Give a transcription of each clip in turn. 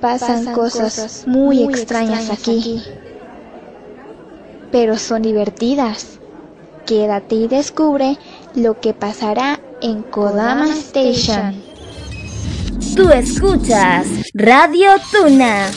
Pasan, cosas, muy, extrañas, aquí. Pero son divertidas. Quédate y descubre lo que pasará en Kodama Station. Tú escuchas Radio Tuna.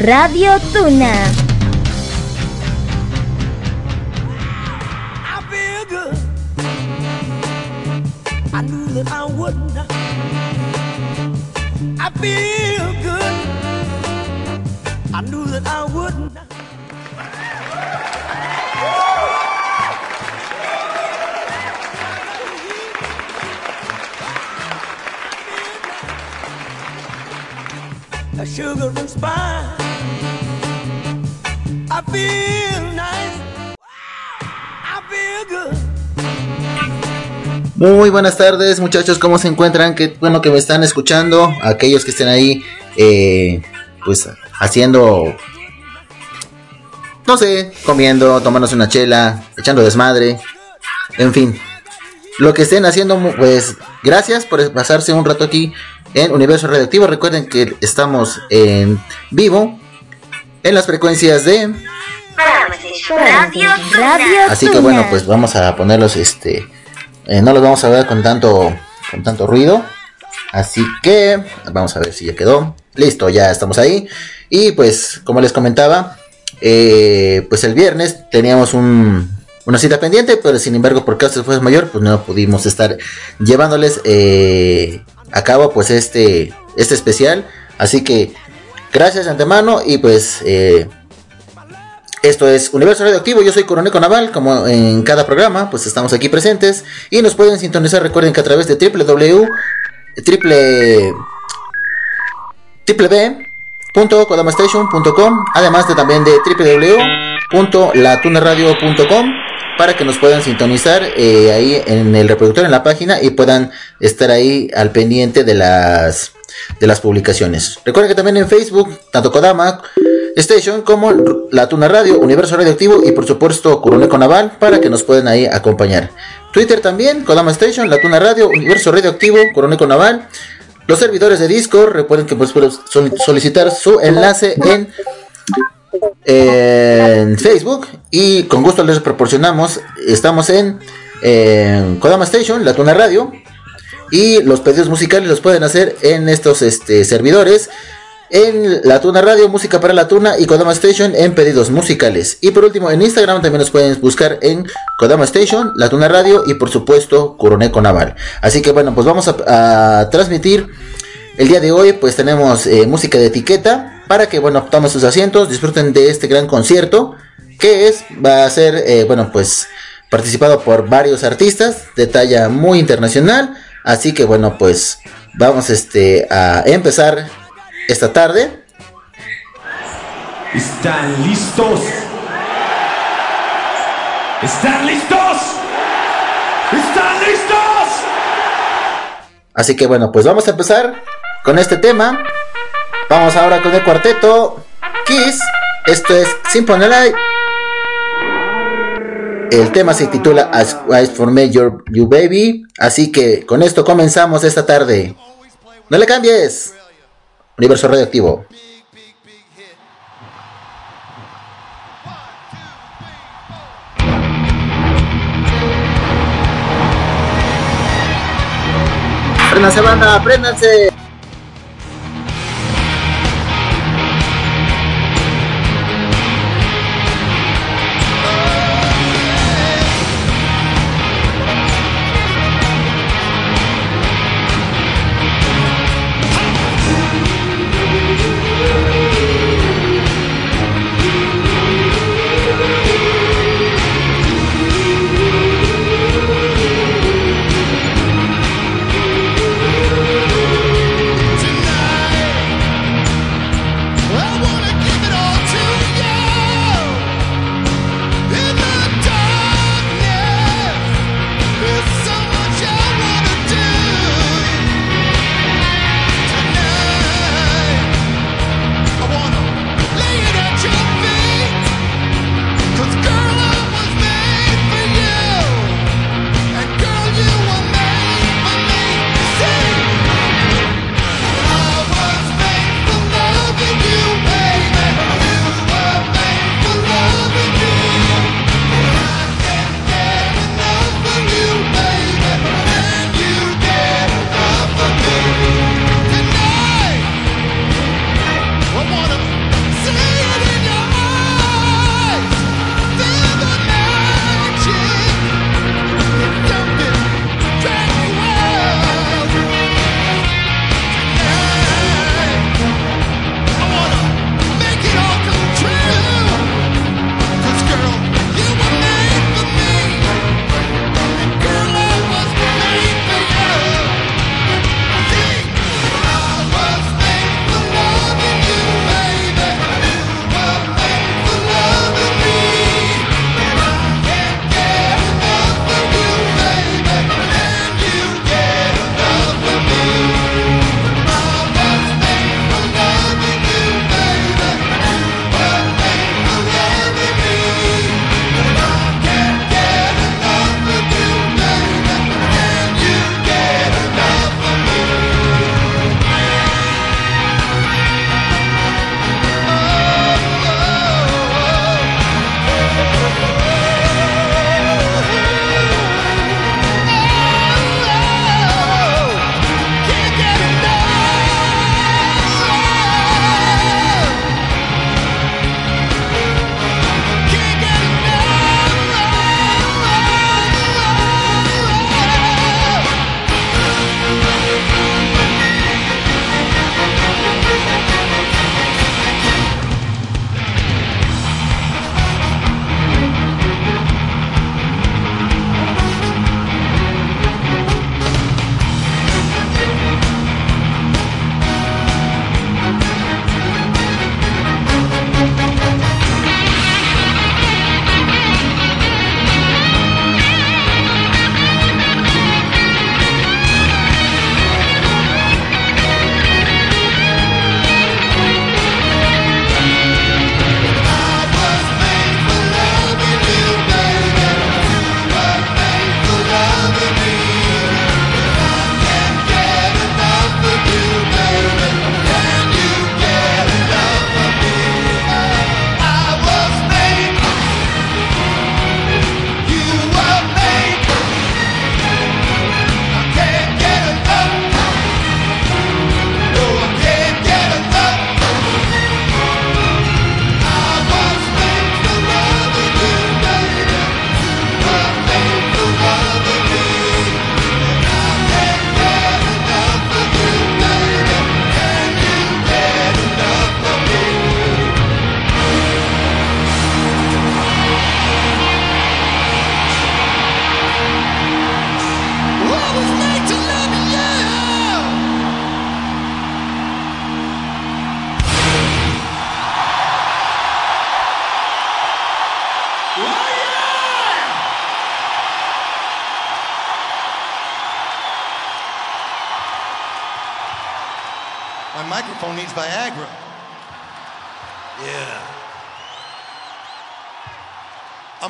Radio Tuna. I knew that I sugar and. Muy buenas tardes muchachos, ¿cómo se encuentran? Qué bueno que me están escuchando, aquellos que estén ahí, eh, pues haciendo, no sé, comiendo, tomándose una chela, echando desmadre, en fin, lo que estén haciendo, pues gracias por pasarse un rato aquí en Universo Radioactivo. Recuerden que estamos en vivo en las frecuencias de Radio Radio Así que bueno, pues vamos a ponerlos, este, eh, no los vamos a ver con tanto, con tanto ruido. Así que vamos a ver si ya quedó. Listo, ya estamos ahí. Y pues, como les comentaba, eh, pues el viernes teníamos un, una cita pendiente, pero sin embargo, por causas de fuerza mayor, pues no pudimos estar llevándoles eh, a cabo pues este, este especial. Así que gracias de antemano y pues eh, esto es Universo Radioactivo, yo soy Coronel Naval, como en cada programa, pues estamos aquí presentes y nos pueden sintonizar, recuerden que a través de www triple www.kodamastation.com, además de también de www.latunaradio.com para que nos puedan sintonizar eh, ahí en el reproductor en la página y puedan estar ahí al pendiente de las de las publicaciones. Recuerden que también en Facebook, tanto Kodama Station como La Tuna Radio, Universo Radioactivo y por supuesto Curuneco Naval para que nos puedan ahí acompañar. Twitter también, Kodama Station, La Tuna Radio, Universo Radioactivo, Curuneco Naval. Los servidores de Discord, recuerden que pueden sol- solicitar su enlace en, en Facebook y con gusto les proporcionamos. Estamos en, en Kodama Station, La Tuna Radio. Y los pedidos musicales los pueden hacer en estos este, servidores. En La Tuna Radio, Música para la Tuna y Kodama Station en pedidos musicales. Y por último, en Instagram también nos pueden buscar en Kodama Station, La Tuna Radio y por supuesto Curoneco Naval. Así que bueno, pues vamos a, a transmitir el día de hoy. Pues tenemos eh, música de etiqueta para que bueno, tomen sus asientos, disfruten de este gran concierto que es, va a ser, eh, bueno, pues participado por varios artistas de talla muy internacional. Así que bueno, pues vamos este, a empezar esta tarde. ¿Están listos? ¿Están listos? ¿Están listos? Así que bueno, pues vamos a empezar con este tema. Vamos ahora con el cuarteto Kiss. Esto es Simple Light. El tema se titula As For Me Your You Baby. Así que con esto comenzamos esta tarde. No le cambies. Universo radioactivo. Préndanse banda, préndanse.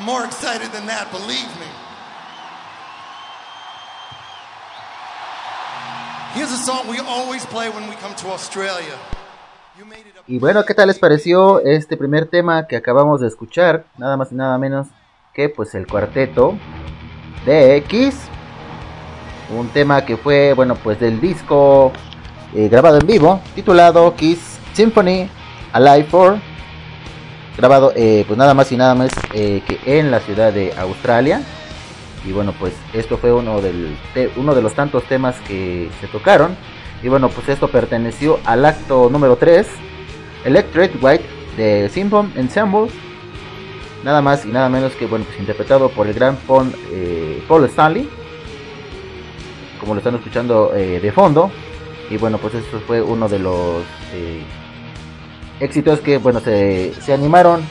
More excited than that, believe me. Here's a song we always play when we come to Australia. Y bueno, ¿qué tal les pareció este primer tema que acabamos de escuchar? Nada más y nada menos que pues el cuarteto de X. Un tema que fue, bueno, pues del disco eh, grabado en vivo, titulado Kiss Symphony Alive 4. Grabado eh, pues nada más y nada más eh, que en la ciudad de Australia. Y bueno, pues esto fue uno, del, uno de los tantos temas que se tocaron. Y bueno, pues esto perteneció al acto número 3, Electric White de Symphony Ensemble. Nada más y nada menos que, bueno, pues interpretado por el gran Paul, eh, Paul Stanley. Como lo están escuchando de fondo. Y bueno, pues esto fue uno de los eh, éxitos que, bueno, se, se animaron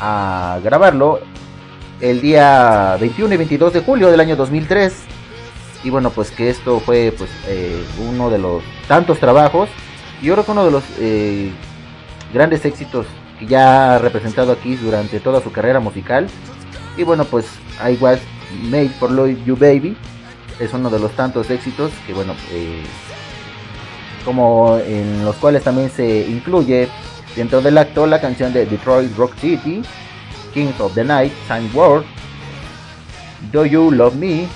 a grabarlo el día 21 y 22 de julio del año 2003 y bueno pues que esto fue pues eh, uno de los tantos trabajos y yo creo que uno de los eh, grandes éxitos que ya ha representado aquí durante toda su carrera musical. Y bueno pues I Was Made for Love You Baby es uno de los tantos éxitos que bueno eh, como en los cuales también se incluye dentro del acto la canción de Detroit Rock City Kings of the Night, Time World, Do You Love Me,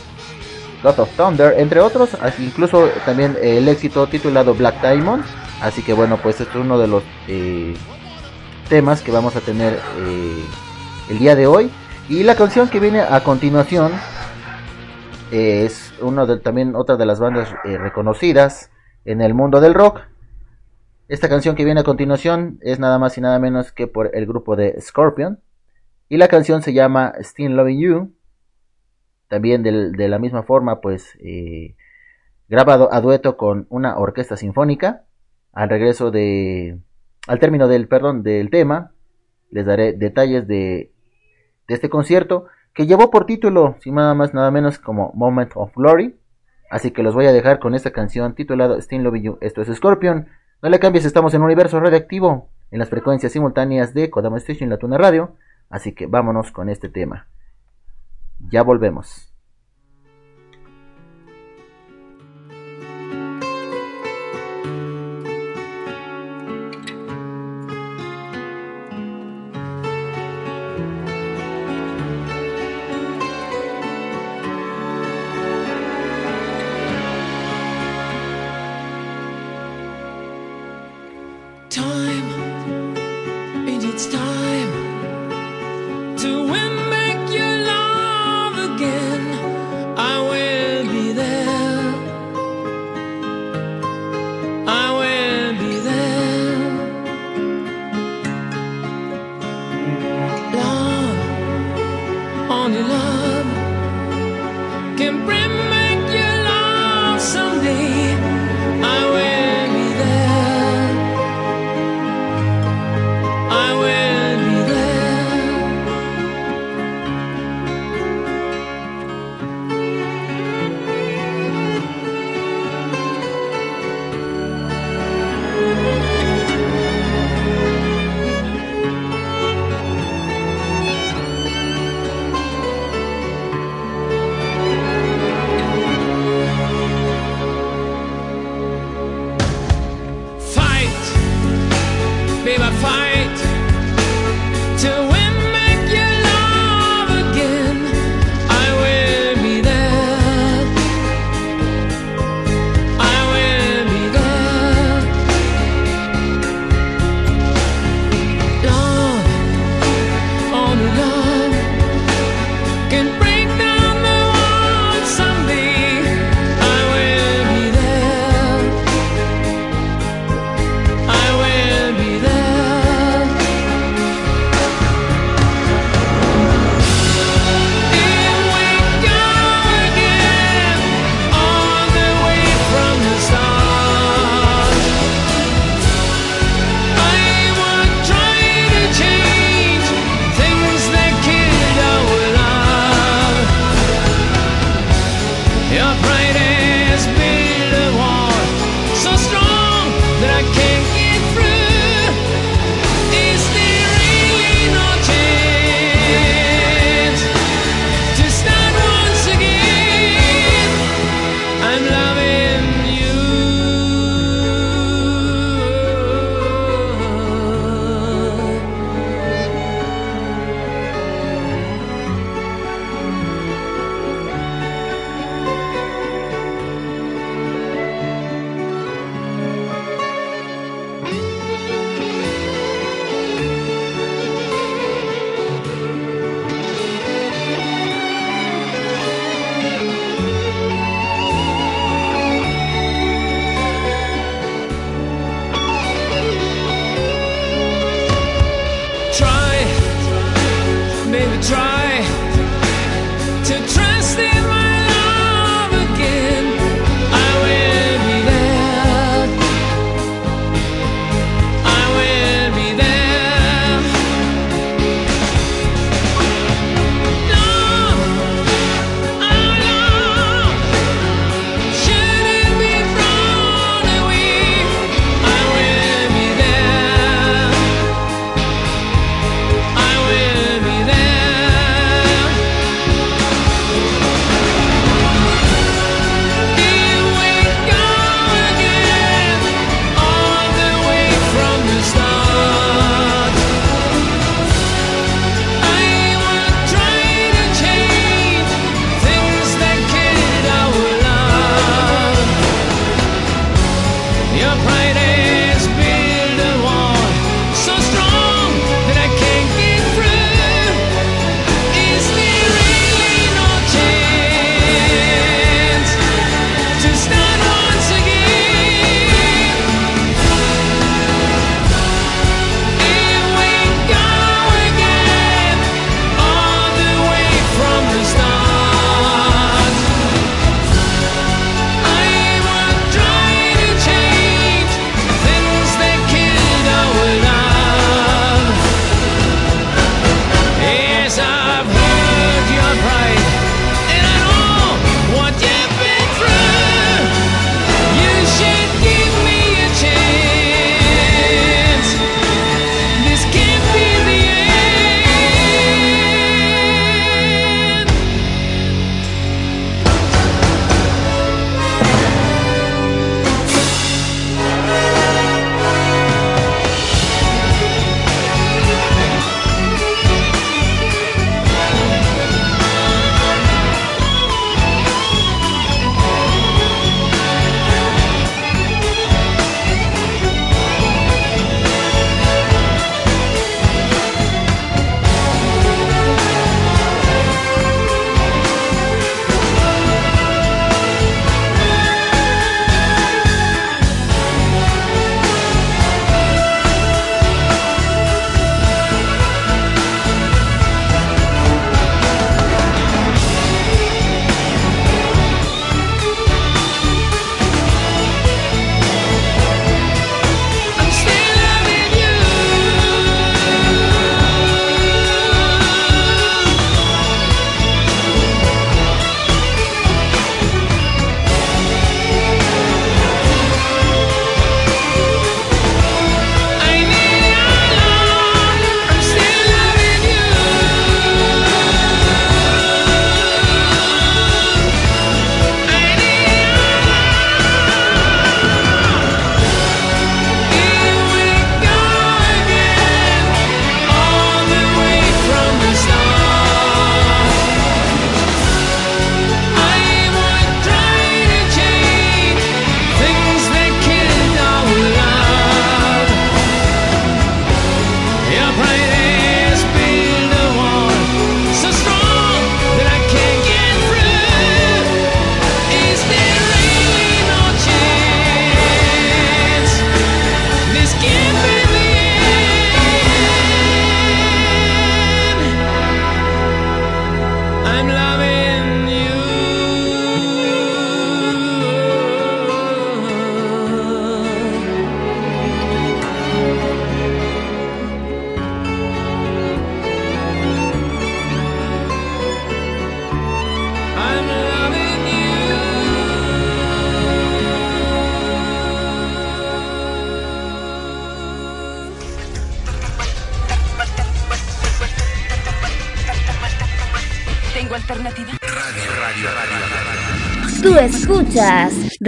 God of Thunder, entre otros, incluso también el éxito titulado Black Diamond. Así que bueno, pues este es uno de los eh, temas que vamos a tener eh, el día de hoy. Y la canción que viene a continuación eh, es uno de, también otra de las bandas reconocidas en el mundo del rock. Esta canción que viene a continuación es nada más y nada menos que por el grupo de Scorpion. Y la canción se llama Still Loving You. También de, la misma forma, pues eh, grabado a dueto con una orquesta sinfónica. Al regreso de. Al término del, perdón, del tema, les daré detalles de, de este concierto que llevó por título, sin nada más, nada menos como Moment of Glory. Así que los voy a dejar con esta canción titulada Still Loving You. Esto es Scorpion. No le cambies, estamos en un universo radioactivo en las frecuencias simultáneas de Kodama Station y La Tuna Radio. Así que vámonos con este tema. Ya volvemos. time, it needs time.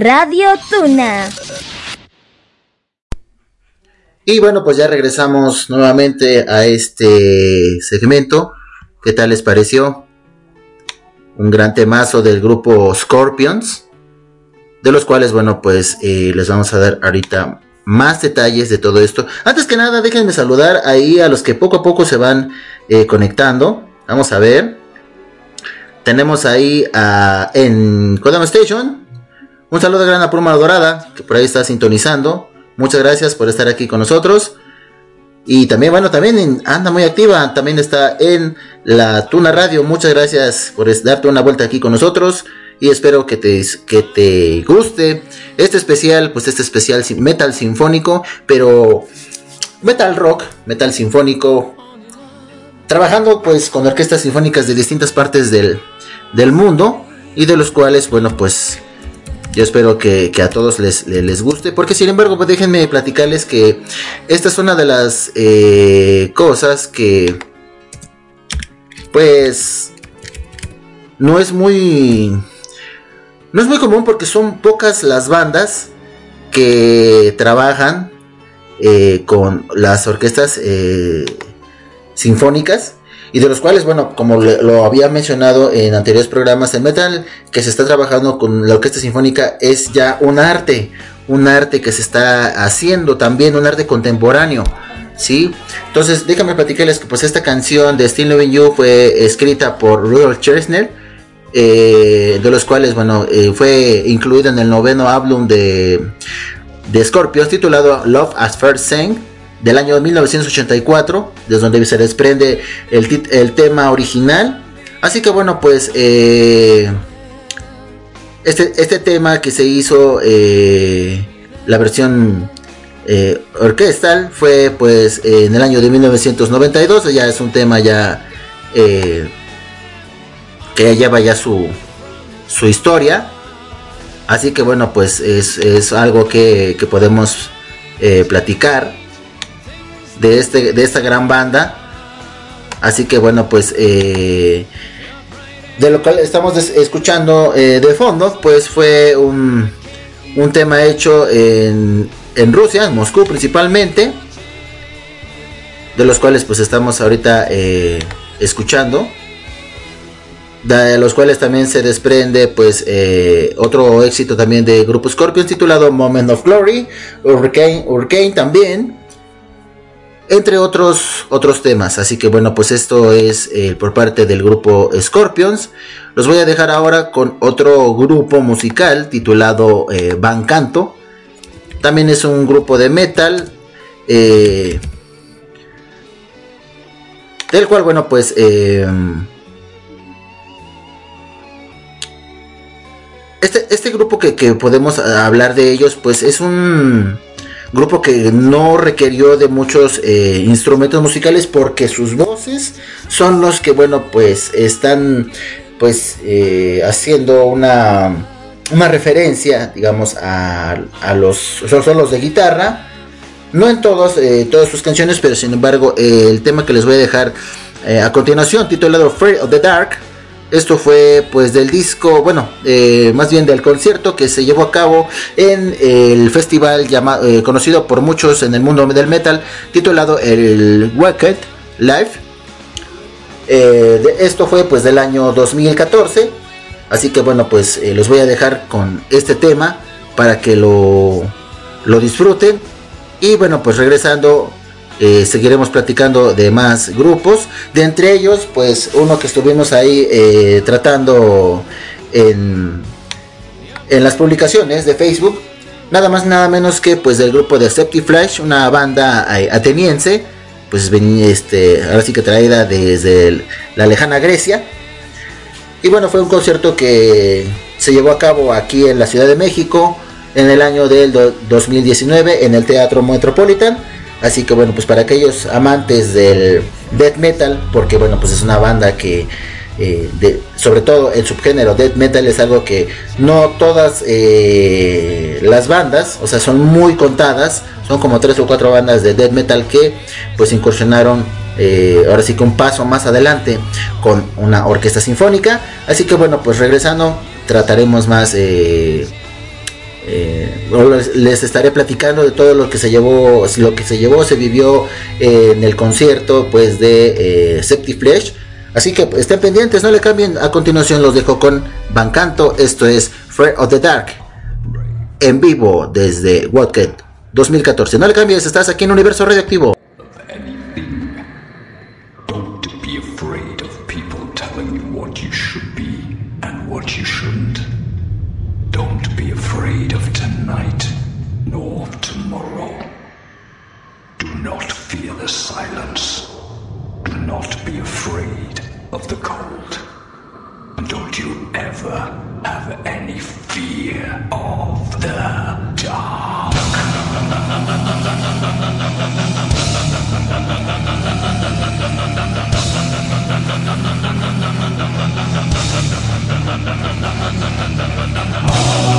Radio Tuna. Y bueno, pues ya regresamos nuevamente a este segmento. ¿Qué tal les pareció? Un gran temazo del grupo Scorpions. De los cuales, bueno, pues eh, les vamos a dar ahorita más detalles de todo esto. Antes que nada, déjenme saludar ahí a los que poco a poco se van eh, conectando. Vamos a ver. Tenemos ahí a, en Kodama Station. Un saludo grande a Pluma Dorada, que por ahí está sintonizando. Muchas gracias por estar aquí con nosotros. Y también, bueno, también anda muy activa. También está en la Tuna Radio. Muchas gracias por darte una vuelta aquí con nosotros. Y espero que te, que te guste este especial, pues este especial metal sinfónico, pero metal rock, metal sinfónico, trabajando pues con orquestas sinfónicas de distintas partes del, del mundo y de los cuales, bueno, pues yo espero que, a todos les, le- les guste, porque sin embargo, pues déjenme platicarles que esta es una de las eh, cosas que, pues, no es muy, no es muy común porque son pocas las bandas que trabajan eh, con las orquestas eh, sinfónicas y de los cuales, bueno, como lo había mencionado en anteriores programas, el metal que se está trabajando con la orquesta sinfónica es ya un arte, un arte que se está haciendo también, un arte contemporáneo. ¿Sí? Entonces, déjame platicarles que pues esta canción de Still Loving You fue escrita por Rudolf Chesner, eh, de los cuales, bueno, eh, fue incluida en el noveno álbum de, de titulado Love as First Sang del año 1984, desde donde se desprende el, tema original. Así que bueno, pues eh, este, este tema que se hizo, eh, la versión eh, orquestal, fue pues en el año de 1992, ya es un tema ya que lleva ya su, su historia. Así que bueno, pues es, es algo que, que podemos platicar de, este, de esta gran banda. Así que bueno, pues eh, de lo cual estamos escuchando eh, de fondo, pues fue un, un tema hecho en, en Rusia, en Moscú principalmente. De los cuales pues estamos ahorita eh, escuchando de los cuales también se desprende pues otro éxito también de Grupo Scorpions titulado Moment of Glory, Hurricane, Hurricane también, entre otros otros temas. Así que bueno, pues esto es eh, por parte del grupo Scorpions. Los voy a dejar ahora con otro grupo musical titulado eh, Van Canto. También es un grupo de metal. eh, del cual, bueno, pues eh, este, este grupo que, que podemos hablar de ellos, pues es un grupo que no requirió de muchos eh, instrumentos musicales porque sus voces son los que, bueno, pues están pues eh, haciendo una, una referencia, digamos, a, a los son, son los de guitarra. No en todos, eh, todas sus canciones, pero sin embargo, el tema que les voy a dejar a continuación, titulado Fear of the Dark, esto fue pues del disco, bueno, eh, más bien del concierto que se llevó a cabo en el festival llamado, eh, conocido por muchos en el mundo del metal, titulado el Wicked Live. Eh, esto fue pues del año 2014, así que bueno pues los voy a dejar con este tema para que lo, lo disfruten y bueno pues regresando eh, seguiremos platicando de más grupos. De entre ellos, pues uno que estuvimos ahí eh, tratando en, en las publicaciones de Facebook. Nada más, nada menos que pues del grupo de Flash, una banda eh, ateniense. Pues este, ahora sí que traída desde la lejana Grecia. Y bueno, fue un concierto que se llevó a cabo aquí en la Ciudad de México en el año del do- 2019 en el Teatro Metropolitan. Así que bueno, pues para aquellos amantes del death metal, porque bueno, pues es una banda que, eh, de- sobre todo el subgénero death metal es algo que no todas eh, las bandas, o sea, son muy contadas, son como tres o cuatro bandas de death metal que pues incursionaron eh, ahora sí que un paso más adelante con una orquesta sinfónica. Así que bueno, pues regresando trataremos más... eh, les, estaré platicando de todo lo que se llevó, lo que se llevó, se vivió eh, en el concierto pues de eh, Septiflesh. Así que estén pendientes, no le cambien. A continuación los dejo con Bancanto. Esto es Fear of the Dark. En vivo desde Wildcat 2014. No le cambies, estás aquí en Universo Radioactivo. Don't be afraid of people telling you what you should be and what you shouldn't. Don't be afraid of tonight, nor of tomorrow. Do not fear the silence. Do not be afraid of the cold. And don't you ever have any fear of the dark. Fear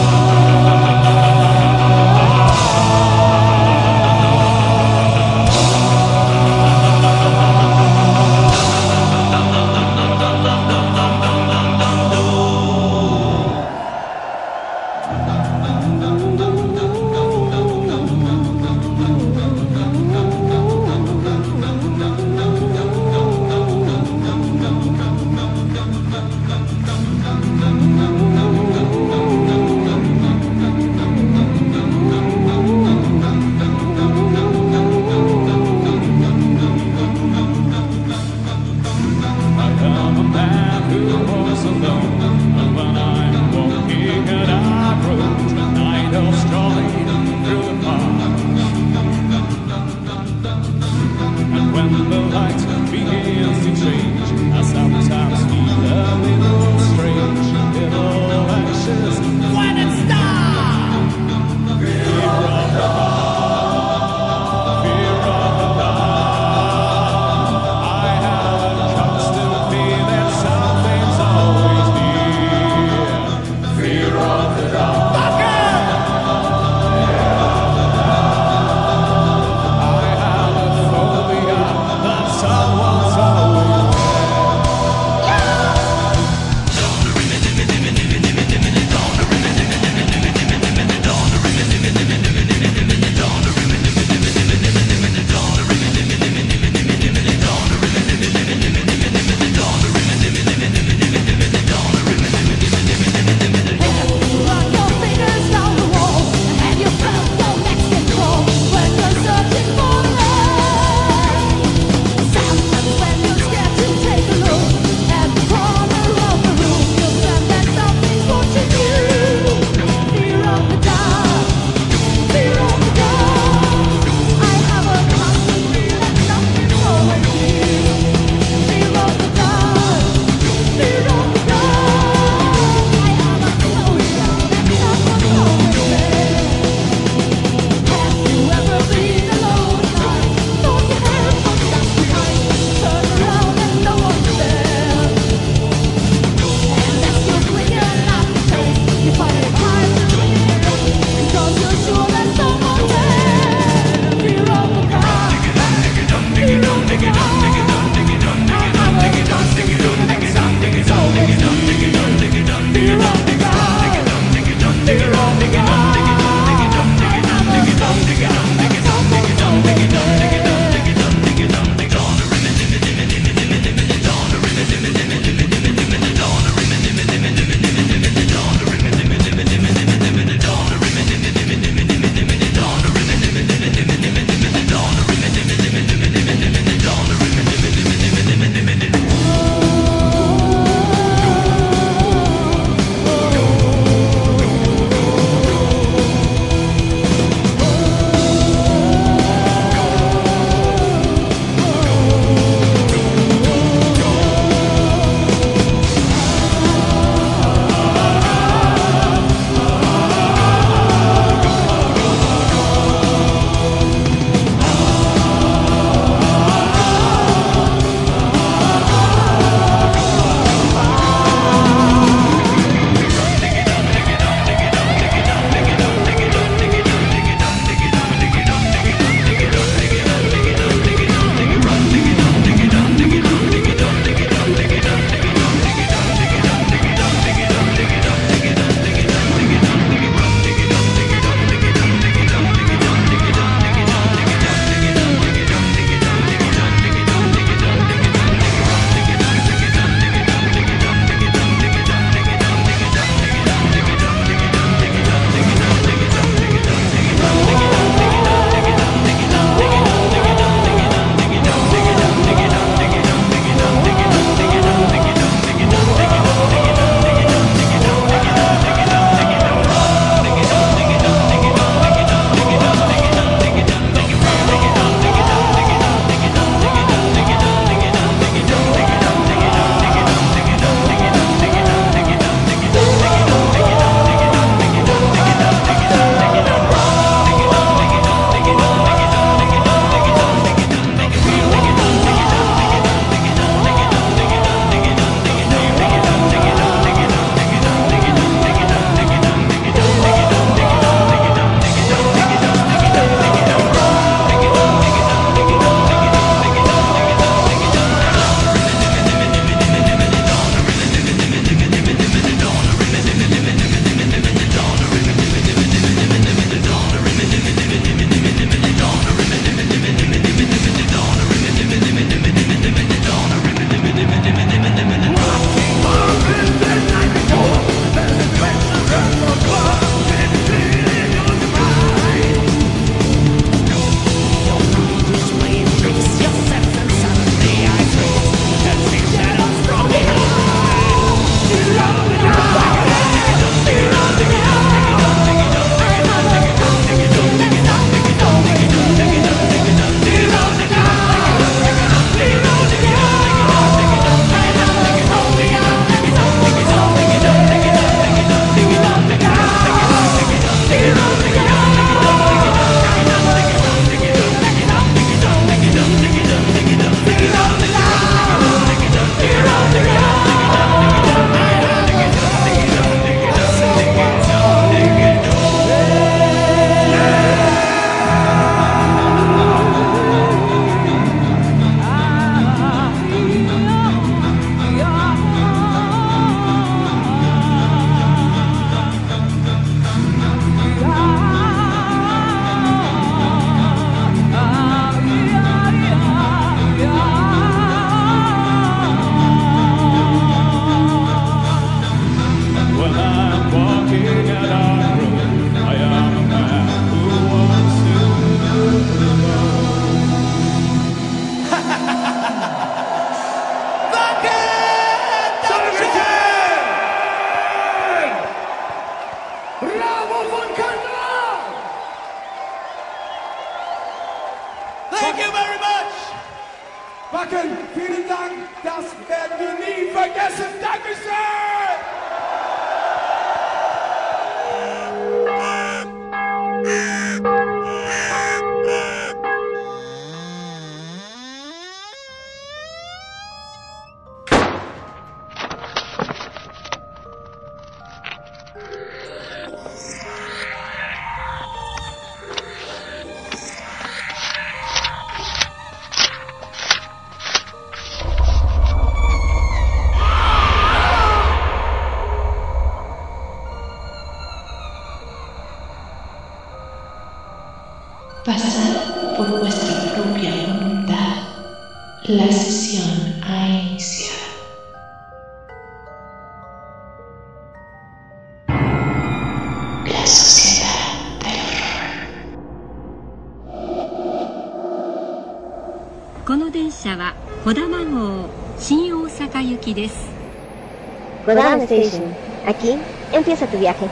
Station. Aquí empieza tu viaje.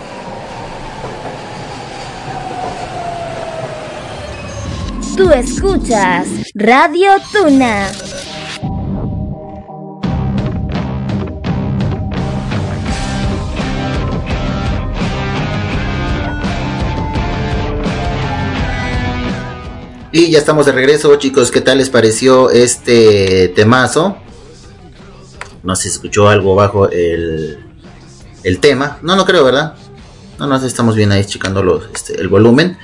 Tú escuchas Radio Tuna. Y ya estamos de regreso, chicos. ¿Qué tal les pareció este temazo? No sé si escuchó algo bajo el, el tema. No, no creo, ¿verdad? No, no, estamos bien ahí checando este, el volumen.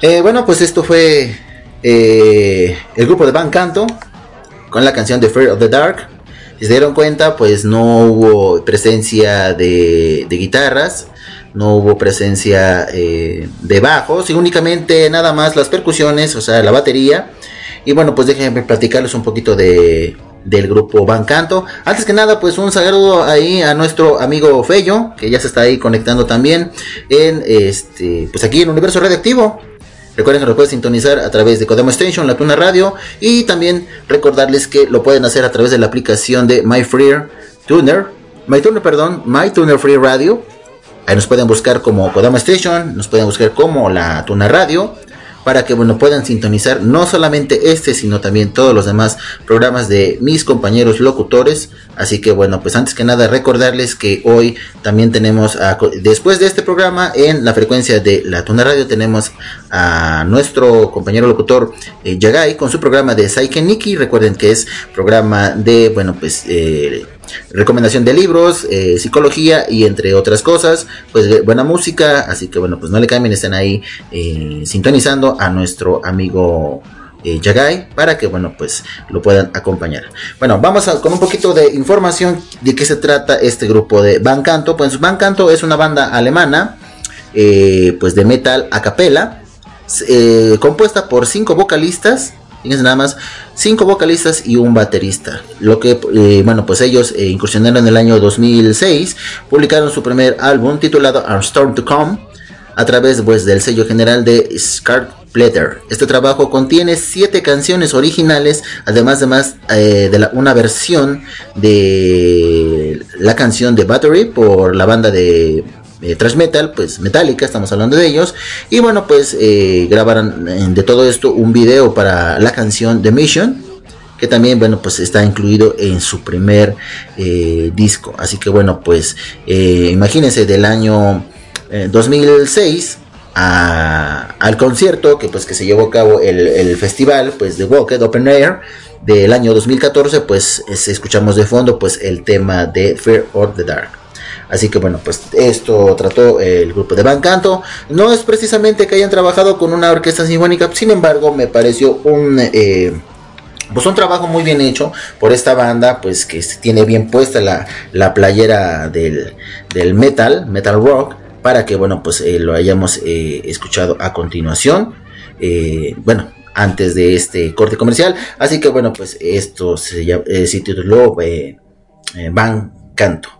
Eh, bueno, pues esto fue eh, el grupo de Van Canto con la canción de Fear of the Dark. Si se dieron cuenta, pues no hubo presencia de, de guitarras, no hubo presencia eh, de bajos, y únicamente nada más las percusiones, o sea, la batería. Y bueno, pues déjenme platicarles un poquito de, del grupo Van Canto. Antes que nada, pues un saludo ahí a nuestro amigo Fello, que ya se está ahí conectando también en este, pues aquí en Universo Radioactivo. Recuerden que lo pueden sintonizar a través de Codemo Station, la Tuna Radio, y también recordarles que lo pueden hacer a través de la aplicación de My Free Tuner, My Tuner, perdón, My Tuner Free Radio. Ahí nos pueden buscar como Kodama Station, nos pueden buscar como la Tuna Radio, para que bueno, puedan sintonizar no solamente este, sino también todos los demás programas de mis compañeros locutores. Así que bueno, pues antes que nada recordarles que hoy también tenemos, a, después de este programa, en la frecuencia de la Tuna Radio, tenemos a nuestro compañero locutor eh, Yagai con su programa de Saiken Nikki. Recuerden que es programa de, bueno, pues... Eh, recomendación de libros, eh, psicología y entre otras cosas, pues buena música, así que bueno, pues no le cambien, estén ahí eh, sintonizando a nuestro amigo eh, para que bueno pues lo puedan acompañar. Bueno, vamos a, con un poquito de información de qué se trata este grupo de Van Canto. Pues Van Canto es una banda alemana pues de metal a capela compuesta por cinco vocalistas Fíjense nada más, cinco vocalistas y un baterista. Lo que, eh, bueno, pues ellos eh, incursionaron en el año 2006, publicaron su primer álbum titulado Our Storm to Come a través pues, del sello general de Scarpletter. Este trabajo contiene siete canciones originales, además de más eh, de la, una versión de la canción de Battery por la banda de eh, metal, pues Metallica, estamos hablando de ellos. Y bueno, pues eh, grabaron eh, de todo esto un video para la canción The Mission, que también, bueno, pues está incluido en su primer eh, disco. Así que bueno, pues eh, imagínense del año 2006 a, al concierto que pues que se llevó a cabo el, el festival pues de Walked Open Air del año 2014 pues es, escuchamos de fondo pues el tema de Fear of the Dark Así que bueno, pues esto trató el grupo de Van Canto. No es precisamente que hayan trabajado con una orquesta sinfónica, sin embargo me pareció un... Eh, pues un trabajo muy bien hecho por esta banda, pues que tiene bien puesta la, la playera del, del, metal, metal rock, para que bueno, pues eh, lo hayamos eh, escuchado a continuación. Eh, bueno, antes de este corte comercial. Así que bueno, pues esto se, se tituló Van Canto.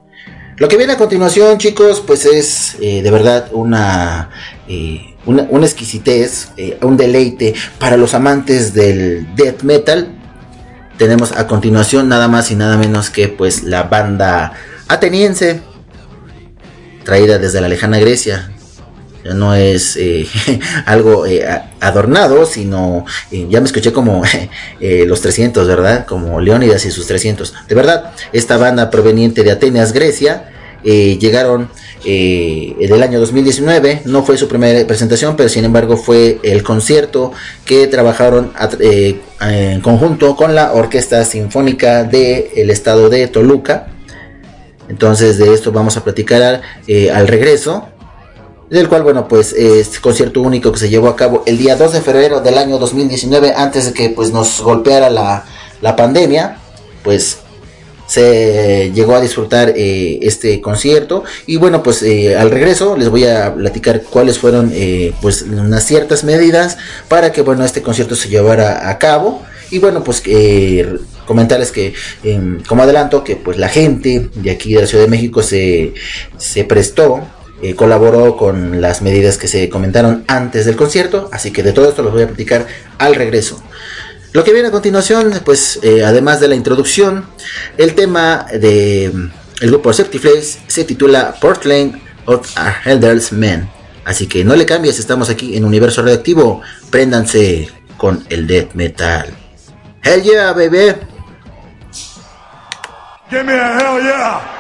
Lo que viene a continuación, chicos, pues es eh, de verdad una, eh, exquisitez, eh, un deleite para los amantes del death metal. Tenemos a continuación nada más y nada menos que pues la banda ateniense, traída desde la lejana Grecia, no es eh, algo eh, adornado, sino eh, ya me escuché como los 300, ¿verdad? Como Leónidas y sus 300. De verdad, esta banda proveniente de Atenas, Grecia, llegaron en el año 2019, no fue su primera presentación, pero sin embargo fue el concierto que trabajaron en conjunto con la Orquesta Sinfónica del estado de Toluca. Entonces de esto vamos a platicar al regreso del cual, bueno, pues este concierto único que se llevó a cabo el día 2 de febrero del año 2019, antes de que pues nos golpeara la, la pandemia, pues se llegó a disfrutar eh, este concierto. Y bueno pues eh, al regreso les voy a platicar cuáles fueron eh, pues unas ciertas medidas para que bueno este concierto se llevara a cabo. Y bueno pues comentarles que em, como adelanto que pues la gente de aquí de la Ciudad de México se, se prestó eh, colaboró con las medidas que se comentaron antes del concierto así que de todo esto los voy a platicar al regreso lo que viene a continuación, pues eh, además de la introducción, el tema de mm, el grupo Septiflex se titula Portland of a Elders Men. Así que no le cambies, estamos aquí en Universo Radioactivo. Préndanse con el death metal. Hell yeah, baby. Give me a hell yeah!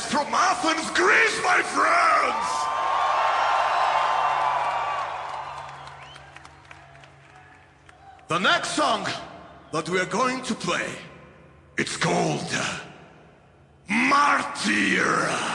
From Athens, Greece, my friends! The next song that we are going to play, it's called Martyr.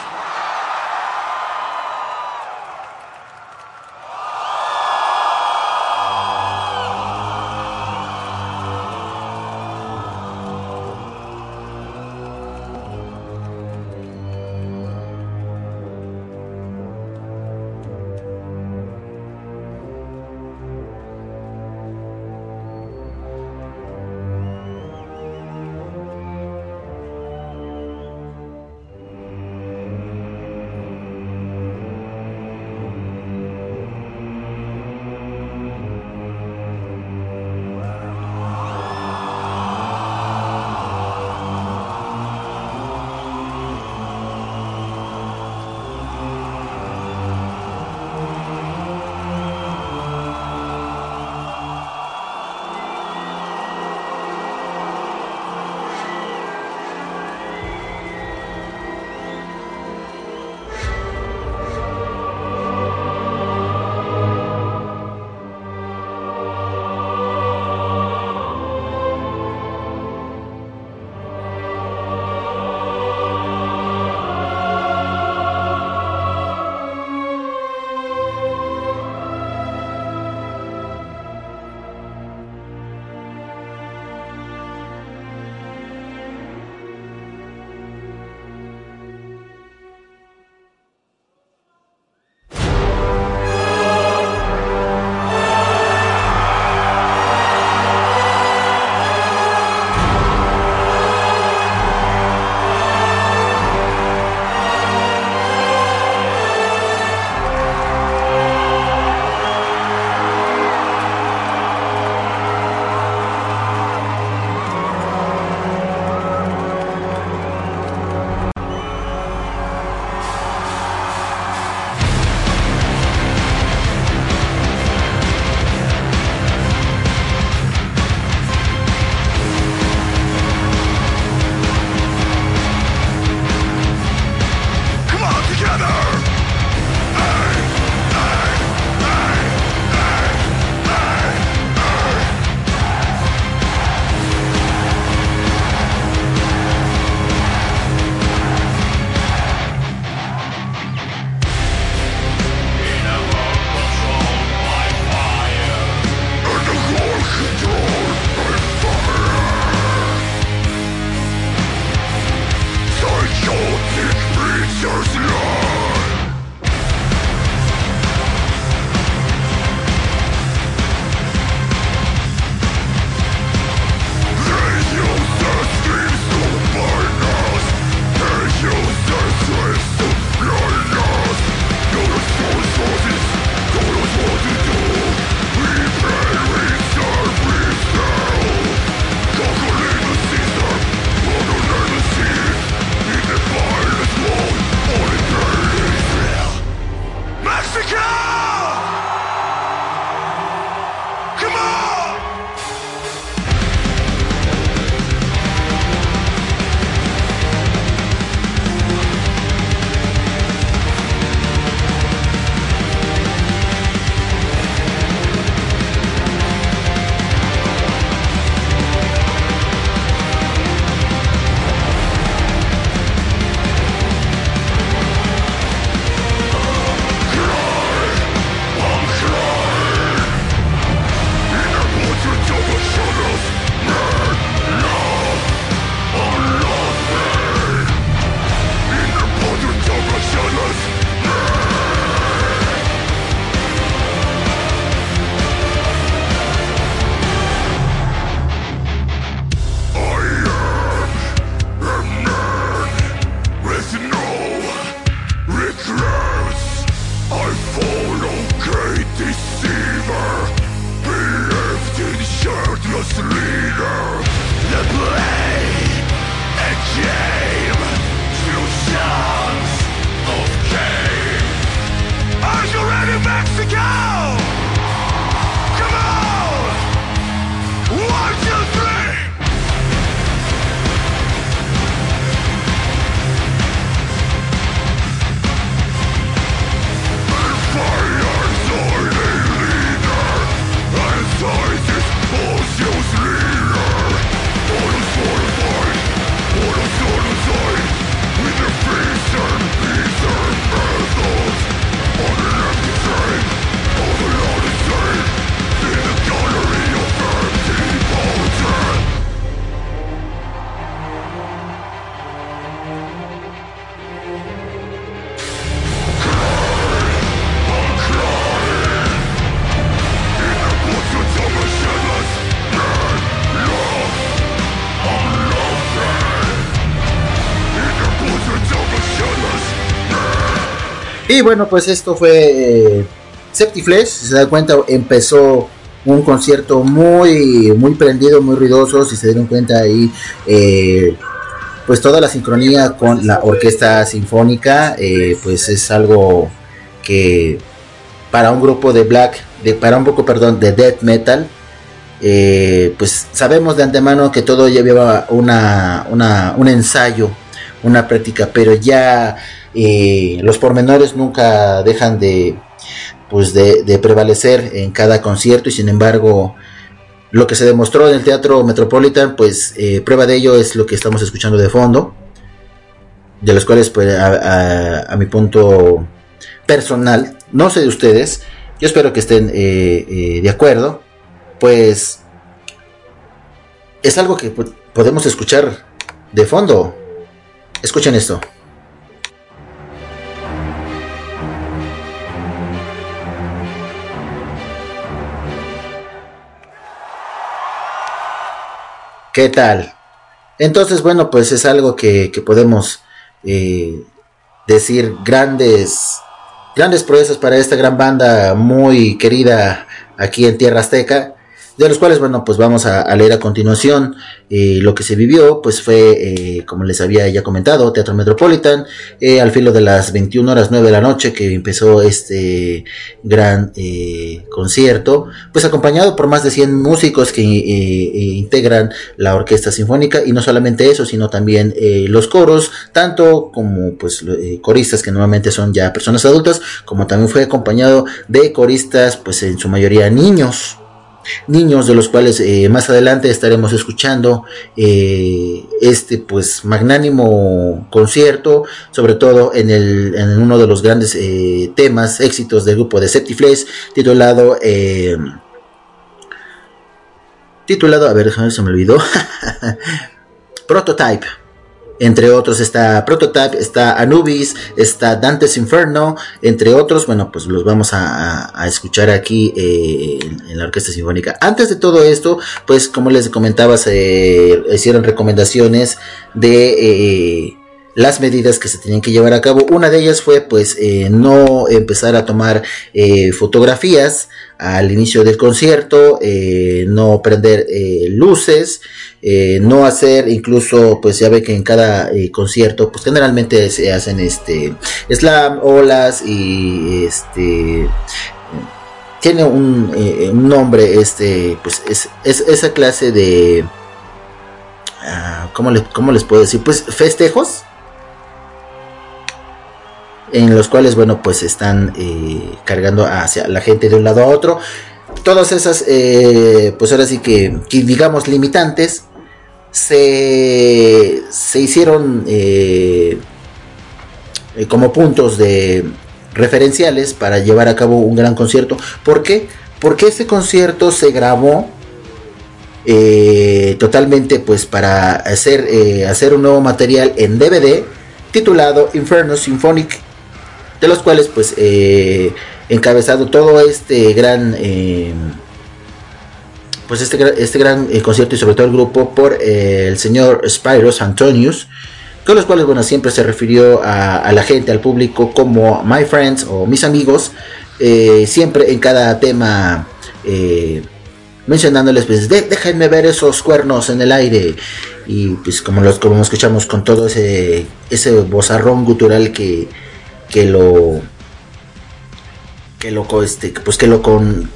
Y bueno, pues esto fue eh, Septiflesh. Si se da cuenta, empezó un concierto muy, muy prendido, muy ruidoso. Si se dieron cuenta ahí, eh, pues toda la sincronía con la orquesta sinfónica, eh, pues es algo que para un grupo de black, para un grupo, perdón, de death metal, pues sabemos de antemano que todo ya lleva una, una, un ensayo, una práctica, pero ya los pormenores nunca dejan de, pues de, prevalecer en cada concierto y sin embargo lo que se demostró en el Teatro Metropolitan, pues eh, prueba de ello es lo que estamos escuchando de fondo, de los cuales pues a, mi punto personal, no sé de ustedes, yo espero que estén eh, eh, de acuerdo, pues es algo que podemos escuchar de fondo. Escuchen esto. ¿Qué tal? Entonces, bueno, pues es algo que, podemos eh, decir grandes, grandes proezas para esta gran banda muy querida aquí en Tierra Azteca de los cuales, bueno, pues vamos a, leer a continuación eh, lo que se vivió, pues fue, eh, como les había ya comentado, Teatro Metropolitan, eh, al filo de las 21 horas 9 de la noche que empezó este gran concierto, pues acompañado por más de 100 músicos que integran la orquesta sinfónica y no solamente eso, sino también los coros, tanto como pues coristas que normalmente son ya personas adultas, como también fue acompañado de coristas, pues en su mayoría niños niños de los cuales eh, más adelante estaremos escuchando eh, este pues magnánimo concierto sobre todo en, el, en uno de los grandes eh, temas éxitos del grupo de Septiflex titulado titulado a ver se me olvidó. Prototype entre otros está Prototype, está Anubis, está Dante's Inferno, entre otros, bueno, pues los vamos a, escuchar aquí eh, en, la Orquesta Sinfónica. Antes de todo esto, pues como les comentaba, se hicieron recomendaciones de... Eh, las medidas que se tenían que llevar a cabo. Una de ellas fue pues eh, no empezar a tomar fotografías al inicio del concierto, no prender luces, eh, no hacer incluso pues ya ve que en cada eh, concierto pues generalmente se hacen este slam olas y este tiene un, eh, nombre este pues es, esa clase de uh, ¿cómo, les puedo decir pues festejos en los cuales bueno pues están cargando hacia la gente de un lado a otro todas esas, pues ahora sí que, digamos, limitantes, se, se hicieron eh, eh, como puntos de referenciales para llevar a cabo un gran concierto. ¿Por qué? Porque este concierto se grabó eh, totalmente pues para hacer, hacer un nuevo material en DVD titulado Inferno Symphonic, de los cuales pues encabezado todo este gran pues este, este gran eh, concierto y sobre todo el grupo por eh, el señor Spyros Antonius, con los cuales bueno siempre se refirió a, la gente, al público como my friends o mis amigos, eh, siempre en cada tema mencionándoles, pues, "De- déjenme ver esos cuernos en el aire. Y pues como los como escuchamos con todo ese, ese bozarrón gutural que, que lo que lo este, pues que lo con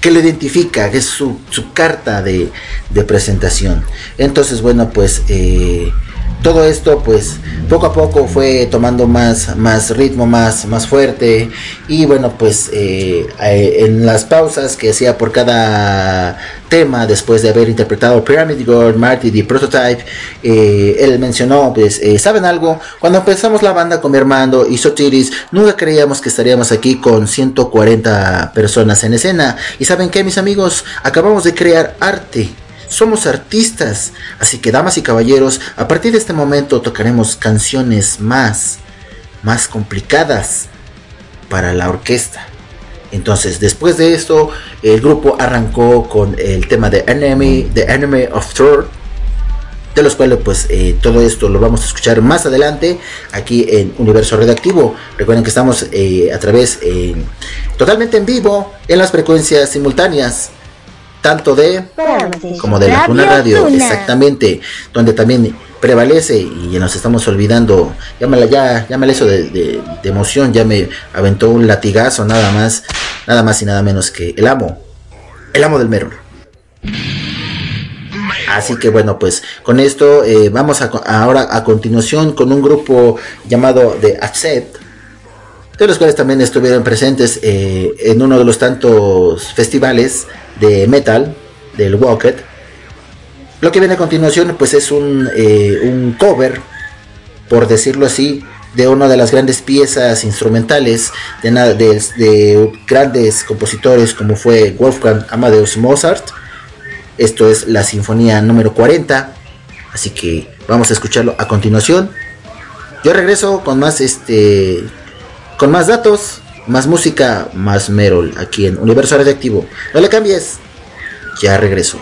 que lo identifica, que es su, su carta de, de presentación. Entonces, bueno, pues eh, todo esto, pues poco a poco fue tomando más, más ritmo, más, más fuerte. Y bueno, pues eh, eh, en las pausas que hacía por cada tema, después de haber interpretado Pyramid Girl, Marty y Prototype, eh, él mencionó, pues, ¿saben algo? Cuando empezamos la banda con mi hermano y Sotiris, nunca creíamos que estaríamos aquí con 140 personas en escena. Y ¿saben qué, mis amigos? Acabamos de crear arte. Somos artistas, así que damas y caballeros, a partir de este momento tocaremos canciones más, más complicadas para la orquesta. Entonces, después de esto, el grupo arrancó con el tema de Enemy, The Enemy of Thor, de los cuales pues eh, todo esto lo vamos a escuchar más adelante aquí en Universo Redactivo. Recuerden que estamos eh, a través totalmente en vivo en las frecuencias simultáneas, tanto de como de la Tuna Radio, exactamente, donde también prevalece y nos estamos olvidando, llámala ya, llámala eso de, de- de emoción, ya me aventó un latigazo nada más, nada más y nada menos que el amo, el amo del Merol. Así que bueno, pues con esto eh, vamos a, ahora a continuación con un grupo llamado The Accept, de los cuales también estuvieron presentes eh, en uno de los tantos festivales de metal del Walket. Lo que viene a continuación pues es un, eh, un cover, por decirlo así, de una de las grandes piezas instrumentales de grandes compositores como fue Wolfgang Amadeus Mozart. Esto es la Sinfonía número 40. Así que vamos a escucharlo a continuación. Yo regreso con más este con más datos, más música, más Merol aquí en Universo Radioactivo. No le cambies. Ya regreso.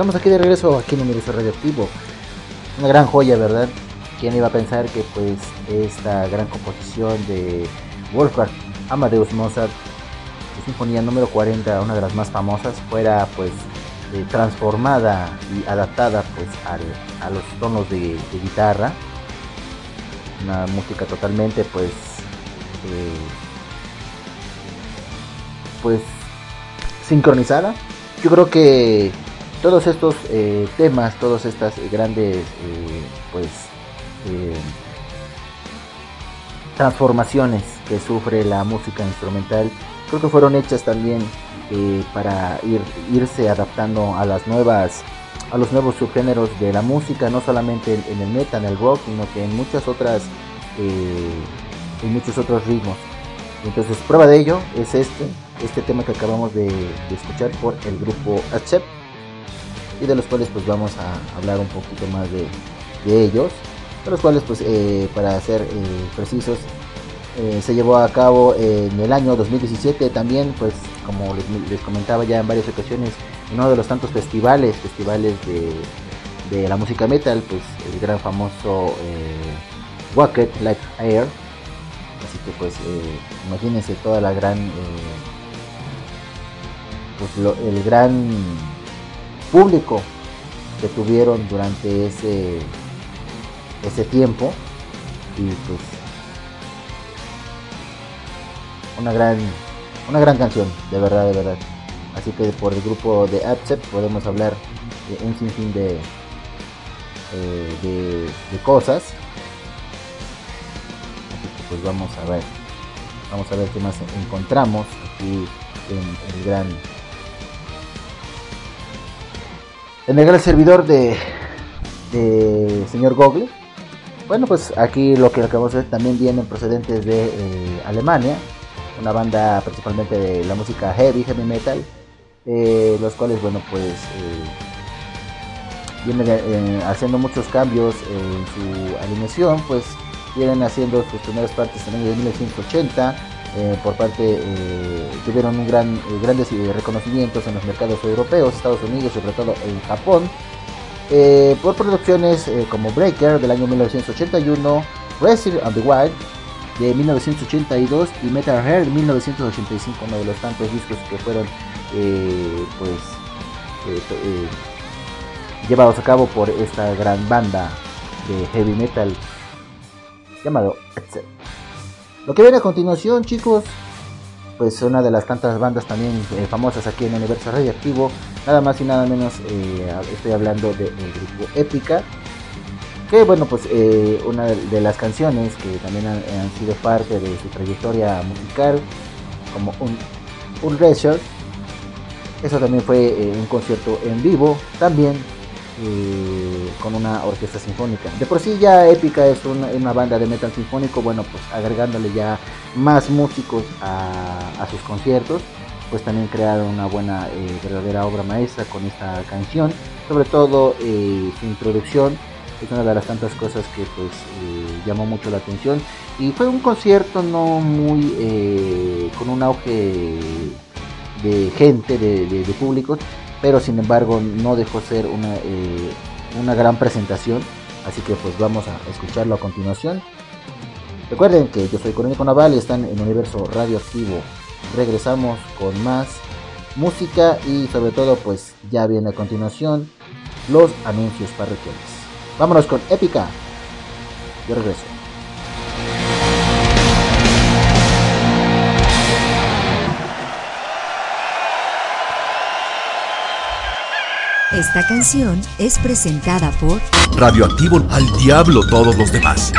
Estamos aquí de regreso aquí en Universo Radioactivo. Una gran joya, ¿verdad? ¿Quién iba a pensar que pues esta gran composición de Wolfgang Amadeus Mozart, su sinfonía número 40, una de las más famosas, fuera pues eh, transformada y adaptada pues al- a los tonos de, guitarra? Una música totalmente pues eh, pues sincronizada. Yo creo que todos estos eh, temas, todas estas grandes eh, pues eh, transformaciones que sufre la música instrumental, creo que fueron hechas también para ir, irse adaptando a las nuevas a los nuevos subgéneros de la música, no solamente en, el metal, en el rock, sino que en muchas otras en muchos otros ritmos. Entonces, prueba de ello es este, este tema que acabamos de, de escuchar por el grupo Accept y de los cuales pues vamos a hablar un poquito más de, ellos, de los cuales pues eh, para ser eh, precisos eh, se llevó a cabo en el año 2017 también pues como les, comentaba ya en varias ocasiones uno de los tantos festivales, festivales de, de la música metal, pues el gran famoso Wacket Live Air. Así que pues imagínense toda la gran, pues lo- el gran público que tuvieron durante ese, ese tiempo y pues una gran, una gran canción, de verdad, de verdad. Así que por el grupo de Accept podemos hablar de un sinfín de, eh, de, de cosas Así que pues vamos a ver. Vamos a ver qué más encontramos aquí en el gran. En el servidor de, señor Google. Bueno, pues aquí lo que acabamos de ver también vienen procedentes de eh, Alemania, una banda principalmente de la música heavy, heavy metal, eh, los cuales, bueno, pues eh, vienen haciendo muchos cambios en su alineación, pues vienen haciendo sus primeras partes en el año de 1980. Eh, por parte eh, tuvieron un gran, eh, grandes reconocimientos en los mercados europeos, Estados Unidos, sobre todo en Japón, por producciones como Breaker del año 1981, Wrestling on the Wild de 1982 y Metal Hair de 1985, uno de los tantos discos que fueron pues llevados a cabo por esta gran banda de heavy metal llamado Excel. Lo que viene a continuación, chicos, pues una de las tantas bandas también eh, famosas aquí en el universo radioactivo, nada más y nada menos eh, estoy hablando del grupo Épica, que bueno, pues eh, una de, de las canciones que también han, sido parte de su trayectoria musical, como un, un eso también fue un concierto en vivo, también con una orquesta sinfónica. De por sí ya Épica es una, una banda de metal sinfónico, bueno, pues agregándole ya más músicos a, a sus conciertos, pues también crearon una buena, eh, verdadera obra maestra con esta canción. Sobre todo eh, su introducción es una de las tantas cosas que pues eh, llamó mucho la atención. Y fue un concierto no muy eh, con un auge de gente, de, de, de públicos, pero sin embargo no dejó ser una, eh, una gran presentación. Así que pues vamos a escucharlo a continuación. Recuerden que yo soy Coronel Naval y están en Universo Radioactivo. Regresamos con más música y sobre todo pues ya viene a continuación los anuncios parroquiales. Vámonos con Épica. Yo regreso. Esta canción es presentada por Radioactivo al diablo todos los demás.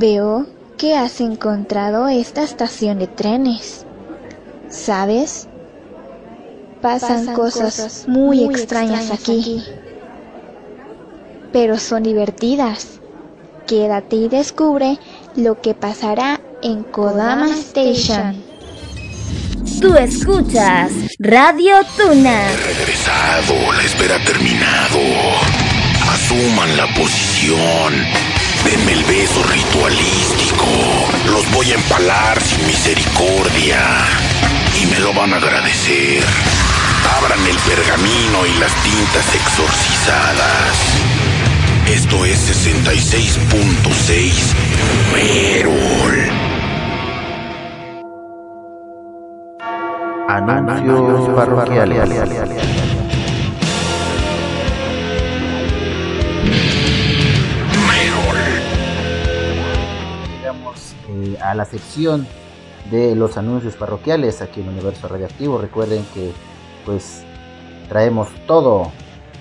Veo que has encontrado esta estación de trenes. ¿Sabes? Pasan, cosas, muy, extrañas, aquí. Pero son divertidas. Quédate y descubre lo que pasará en Kodama Station. Tú escuchas Radio Tuna. Regresado, la espera ha terminado. Asuman la posición. Denme el beso ritualístico. Los voy a empalar sin misericordia. Y me lo van a agradecer. Abran el pergamino y las tintas exorcizadas. Esto es 66.6 Merol. Anuncios parroquiales. Eh, a la sección de los anuncios parroquiales aquí en Universo Radioactivo. Recuerden que pues traemos todo,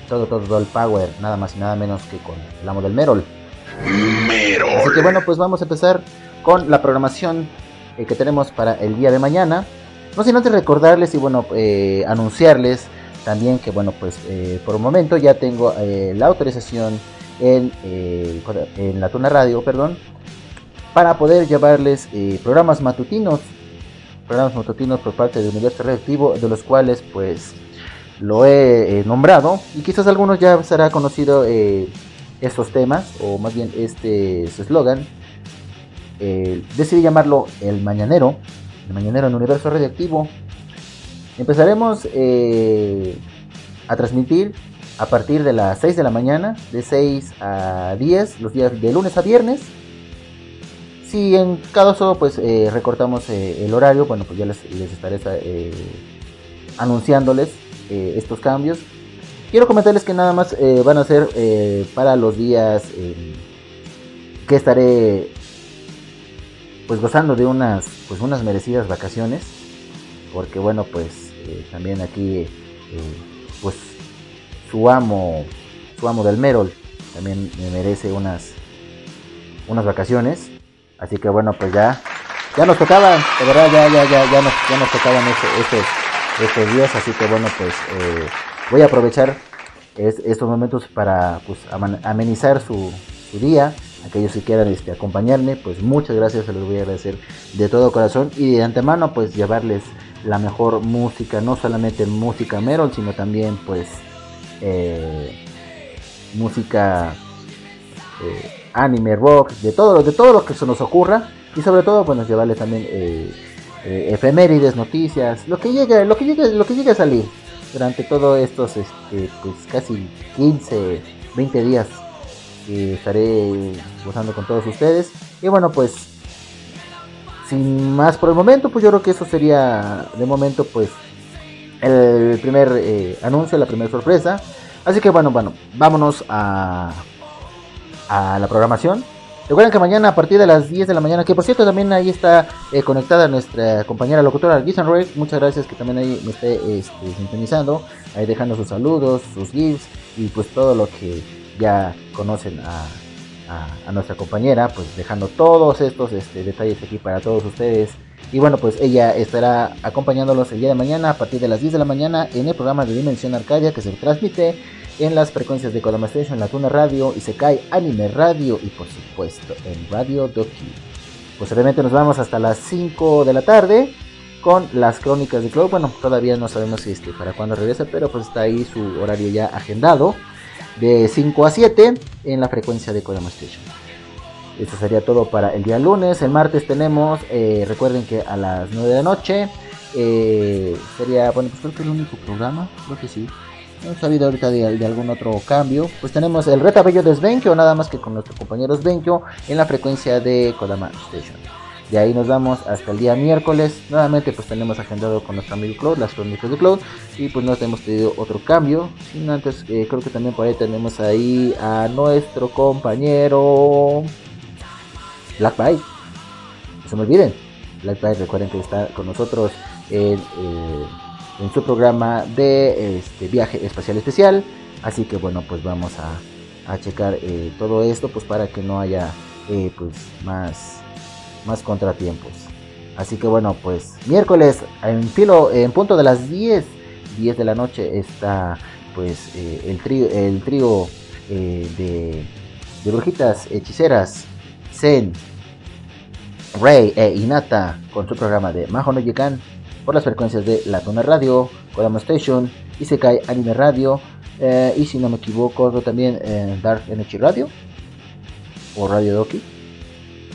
todo, todo, el power, nada más y nada menos que con el amo del Merol. Merol. Así que bueno, pues vamos a empezar con la programación eh, que tenemos para el día de mañana. No sin antes recordarles y bueno, eh, anunciarles también que bueno, pues eh, por un momento ya tengo la autorización en, en la Tuna Radio, perdón, para poder llevarles eh, programas matutinos, programas matutinos por parte de Universo Radioactivo, de los cuales pues lo he eh, nombrado y quizás algunos ya será conocido eh, estos temas o más bien este eslogan. Eh, decidí llamarlo El Mañanero, El Mañanero en Universo Radioactivo. Empezaremos a transmitir a partir de las 6 de la mañana, de 6 a 10, los días de lunes a viernes. Si en caso pues eh, recortamos eh, el horario, bueno pues ya les, les estaré eh, anunciándoles estos cambios. Quiero comentarles que nada más van a ser para los días que estaré pues gozando de unas pues unas merecidas vacaciones. Porque bueno pues también aquí pues su amo su amo del Merol también me merece unas unas vacaciones así que bueno pues ya ya nos tocaban de verdad ya ya ya ya nos, ya nos tocaban estos estos días así que bueno pues eh, voy a aprovechar es- estos momentos para pues amenizar su, su día. Aquellos que quieran este, acompañarme pues muchas gracias se los voy a agradecer de todo corazón. Y de antemano pues llevarles la mejor música no solamente música Merol sino también pues eh, música eh, anime rock de todo lo de todo lo que se nos ocurra. Y sobre todo bueno llevarles también eh, eh, efemérides noticias lo que llegue lo que llegue lo que llegue a salir durante todos estos este, pues casi 15 20 días que estaré gozando con todos ustedes. Y bueno pues sin más por el momento pues yo creo que eso sería de momento pues el primer eh, anuncio la primera sorpresa. Así que bueno bueno vámonos a a la programación Recuerden que mañana a partir de las 10 de la mañana, que por cierto también ahí está eh, conectada nuestra compañera locutora Gizan Roy. Muchas gracias que también ahí me esté este, sintonizando, ahí dejando sus saludos, sus gifs y pues todo lo que ya conocen a, a- a nuestra compañera, pues dejando todos estos este, detalles aquí para todos ustedes. Y bueno, pues ella estará acompañándolos el día de mañana a partir de las 10 de la mañana en el programa de Dimensión Arcadia que se transmite en las frecuencias de Kodama Station, La Tuna Radio, Isekai Anime Radio y por supuesto en Radio Doki. Posteriormente nos vamos hasta las 5 de la tarde con las crónicas de Cloud. Bueno, todavía no sabemos si este, para cuándo regresa, pero pues está ahí su horario ya agendado de 5 a 7 en la frecuencia de Kodama Station. Esto sería todo para el día lunes. El martes tenemos, eh, recuerden que a las 9 de la noche eh, sería, bueno, pues creo que el único programa, creo que sí. No he sabido ahorita de, algún otro cambio. Pues tenemos el retabello de Svenkyo, nada más que con nuestro compañero Svenkyo en la frecuencia de Kodama Station. De ahí nos vamos hasta el día miércoles. Nuevamente pues tenemos agendado con nuestro amigo Cloud, las crónicas de Cloud. Y pues no hemos tenido otro cambio. Sin antes, eh, creo que también por ahí tenemos ahí a nuestro compañero Black Bite. No se me olviden. Black Bite, recuerden que está con nosotros en, eh, en su programa de este, viaje espacial especial. Así que bueno, pues vamos a, a checar eh, todo esto pues para que no haya eh, pues más, más contratiempos. Así que bueno, pues miércoles en filo, en punto de las 10, 10 de la noche está pues eh, el trío, el trío de, de brujitas hechiceras, Zen, Rey e Inata con su programa de Majo no por las frecuencias de La Tuna Radio, Kodama Station, Isekai Anime Radio eh, y si no me equivoco también eh, Dark Energy Radio o Radio Doki.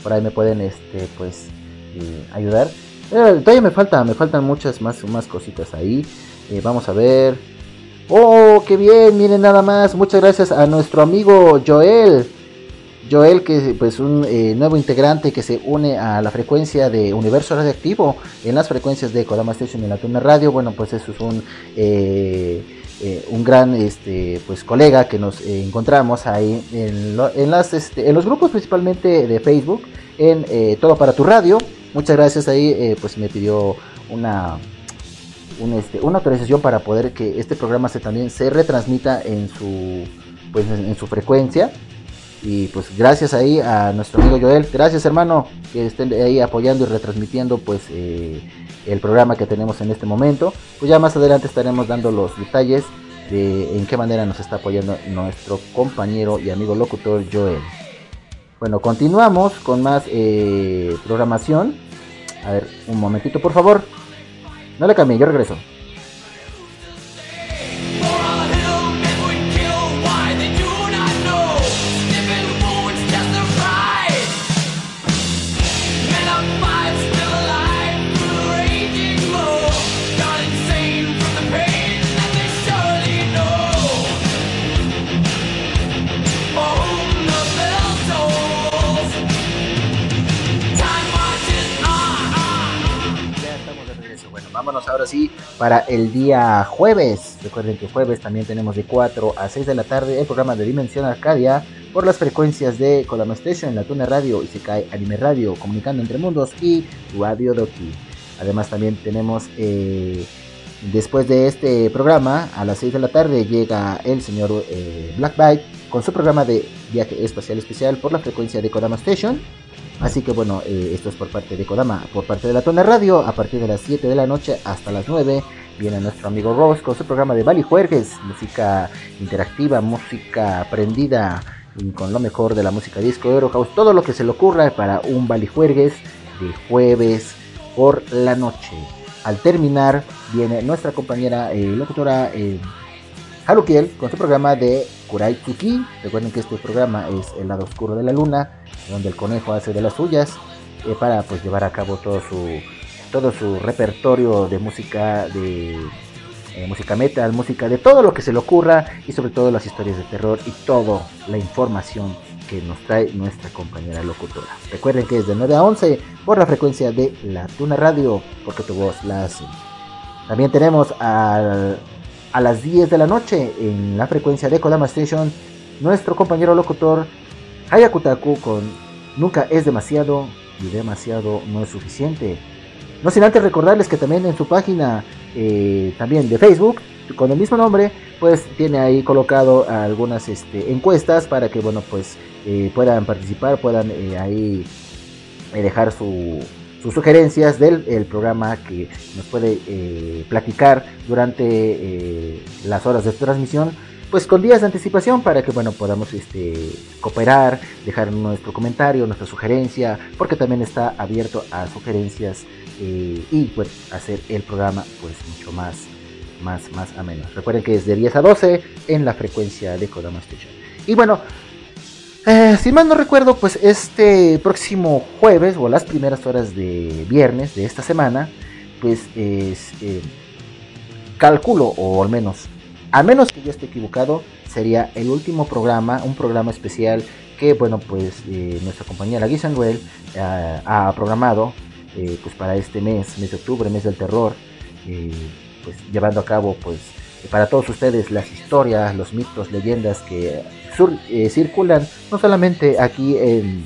Por ahí me pueden este pues eh, ayudar. Eh, todavía me falta, me faltan muchas más, más cositas ahí. Vamos a ver. Oh, qué bien, miren nada más. Muchas gracias a nuestro amigo Joel. Joel, que pues un eh, nuevo integrante que se une a la frecuencia de Universo Radioactivo en las frecuencias de Kodama Station y la Tuna Radio. Bueno, pues eso es un eh, eh, un gran este pues colega que nos encontramos ahí en, en las este, en los grupos principalmente de Facebook en Todo para tu Radio. Muchas gracias ahí, pues me pidió una un, este, una autorización para poder que este programa se también se retransmita en su pues en su frecuencia y pues gracias ahí a nuestro amigo Joel. Gracias hermano que estén ahí apoyando y retransmitiendo pues eh, el programa que tenemos en este momento. Pues ya más adelante estaremos dando los detalles de en qué manera nos está apoyando nuestro compañero y amigo locutor Joel. Bueno continuamos con más eh, programación. A ver un momentito por favor. No le cambien, yo regreso. Ahora sí para el día jueves. Recuerden que jueves también tenemos de 4 a 6 de la tarde el programa de Dimensión Arcadia por las frecuencias de Kodama Station, La Tuna Radio y se cae Anime Radio, Comunicando Entre Mundos y Radio Doki. Además también tenemos eh, después de este programa a las 6 de la tarde llega el señor eh, Black Byte con su programa de viaje espacial especial por la frecuencia de Kodama Station. Así que bueno, eh, esto es por parte de Kodama, por parte de la Tona Radio, a partir de las 7 de la noche hasta las 9 viene nuestro amigo Rose con su programa de Bali Juergues, música interactiva, música aprendida con lo mejor de la música disco, Euro House, todo lo que se le ocurra para un Bali Juergues de jueves por la noche. Al terminar viene nuestra compañera eh, locutora eh, Harukiel con su programa de Kurai. Recuerden que este programa es el lado oscuro de la luna, donde el conejo hace de las suyas eh, para pues llevar a cabo todo su todo su repertorio de música de eh, música metal, música de todo lo que se le ocurra y sobre todo las historias de terror y toda la información que nos trae nuestra compañera locutora. Recuerden que es de 9 a 11 por la frecuencia de la Tuna Radio, porque tu voz la hace. También tenemos al a las 10 de la noche en la frecuencia de Kodama Station nuestro compañero locutor Hayakutaku con Nunca es demasiado y demasiado no es suficiente. No sin antes recordarles que también en su página eh, también de Facebook con el mismo nombre pues tiene ahí colocado algunas este, encuestas para que bueno pues eh, puedan participar puedan eh, ahí dejar su, sus sugerencias del el programa que nos puede platicar durante las horas de transmisión pues con días de anticipación para que bueno podamos este cooperar dejar nuestro comentario nuestra sugerencia porque también está abierto a sugerencias eh, y pues hacer el programa pues mucho más más más ameno. Recuerden que es de 10 a 12 en la frecuencia de Kodama Station. Y bueno eh, si mal no recuerdo, pues este próximo jueves o las primeras horas de viernes de esta semana, pues es eh, calculo o al menos, a menos que yo esté equivocado, sería el último programa, un programa especial que bueno pues eh, nuestra compañera Guisanduel eh, ha programado eh, pues para este mes, mes de octubre, mes del terror, pues llevando a cabo pues para todos ustedes las historias, los mitos, leyendas que circulan no solamente aquí en,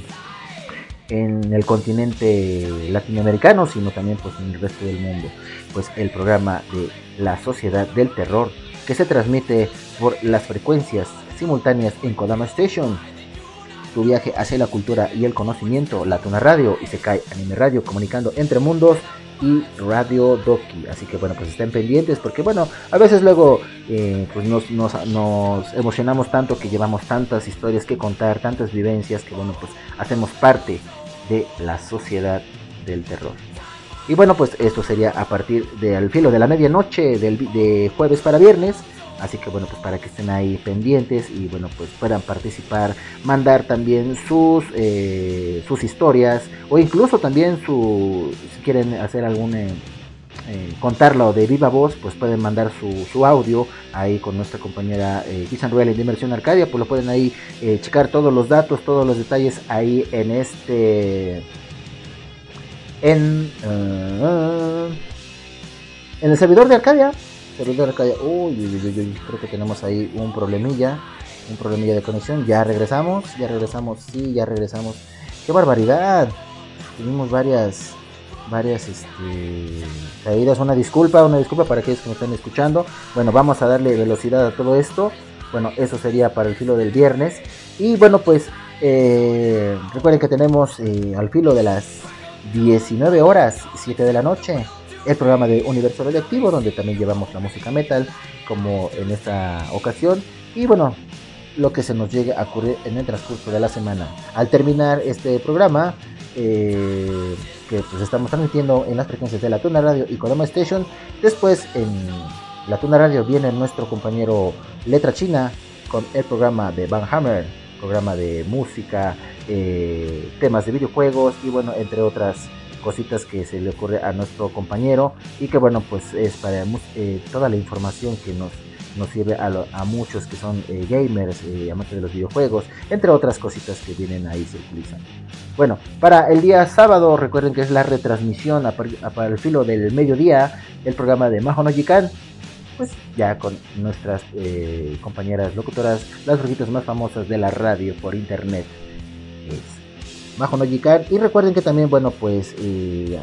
en el continente latinoamericano, sino también pues en el resto del mundo. Pues el programa de la Sociedad del Terror que se transmite por las frecuencias simultáneas en Kodama Station. tu viaje hacia la cultura y el conocimiento, La Tuna Radio, y se cae Anime Radio, comunicando entre mundos y Radio Doki. Así que bueno, pues estén pendientes porque bueno, a veces luego eh, pues nos, emocionamos tanto que llevamos tantas historias que contar, tantas vivencias que bueno, pues hacemos parte de la sociedad del terror. Y bueno, pues esto sería a partir del filo de la medianoche del, de jueves para viernes. Así que bueno, pues para que estén ahí pendientes y bueno, pues puedan participar, mandar también sus, eh, sus historias o incluso también su, si quieren hacer algún, eh, eh, contarlo de viva voz, pues pueden mandar su, su audio ahí con nuestra compañera eh, Kisan Ruel de Inmersión Arcadia, pues lo pueden ahí eh, checar todos los datos, todos los detalles ahí en este... En, uh, en el servidor de Arcadia, servidor de Arcadia, uy, uy, uy, uy, creo que tenemos ahí un problemilla, un problemilla de conexión, ya regresamos, ya regresamos, sí, ya regresamos, qué barbaridad, tuvimos varias, varias este, caídas, una disculpa, una disculpa para aquellos que me están escuchando, bueno, vamos a darle velocidad a todo esto, bueno, eso sería para el filo del viernes, y bueno, pues, eh, recuerden que tenemos eh, al filo de las 19 horas, 7 de la noche, el programa de Universo Radioactivo, donde también llevamos la música metal, como en esta ocasión. Y bueno, lo que se nos llegue a ocurrir en el transcurso de la semana. Al terminar este programa, eh, que pues estamos transmitiendo en las frecuencias de la Tuna Radio y Kodama Station, después en la Tuna Radio viene nuestro compañero Letra China con el programa de Van Hammer, programa de música, eh, temas de videojuegos y bueno, entre otras cositas que se le ocurre a nuestro compañero y que bueno, pues es para eh, toda la información que nos, nos sirve a, lo, a muchos que son eh, gamers, eh, amantes de los videojuegos, entre otras cositas que vienen ahí circulando. Bueno, para el día sábado, recuerden que es la retransmisión a, a, para el filo del mediodía, el programa de Majo pues ya con nuestras eh, compañeras locutoras, las brujitas más famosas de la radio por internet. Es Majo no Jikan. Y recuerden que también, bueno, pues eh,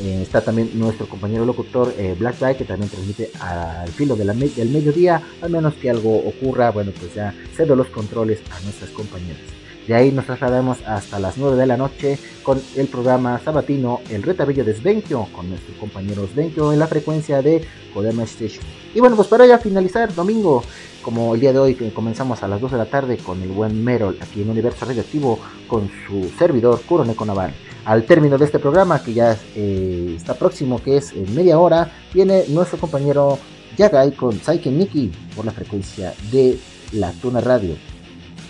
eh, está también nuestro compañero locutor Black Guy, que también transmite al filo de la me del mediodía, al menos que algo ocurra, bueno, pues ya cedo los controles a nuestras compañeras. De ahí nos trasladamos hasta las 9 de la noche con el programa sabatino El Retabillo de Svenkio, con nuestro compañero Svenkio en la frecuencia de Kodama Station. Y bueno, pues para ya finalizar, domingo, como el día de hoy que comenzamos a las 2 de la tarde con el buen Merol aquí en Universo Radioactivo con su servidor Kuroneko Naval. Al término de este programa, que ya eh, está próximo, que es en media hora, viene nuestro compañero Yagai con Saiken Nikki por la frecuencia de la Tuna Radio.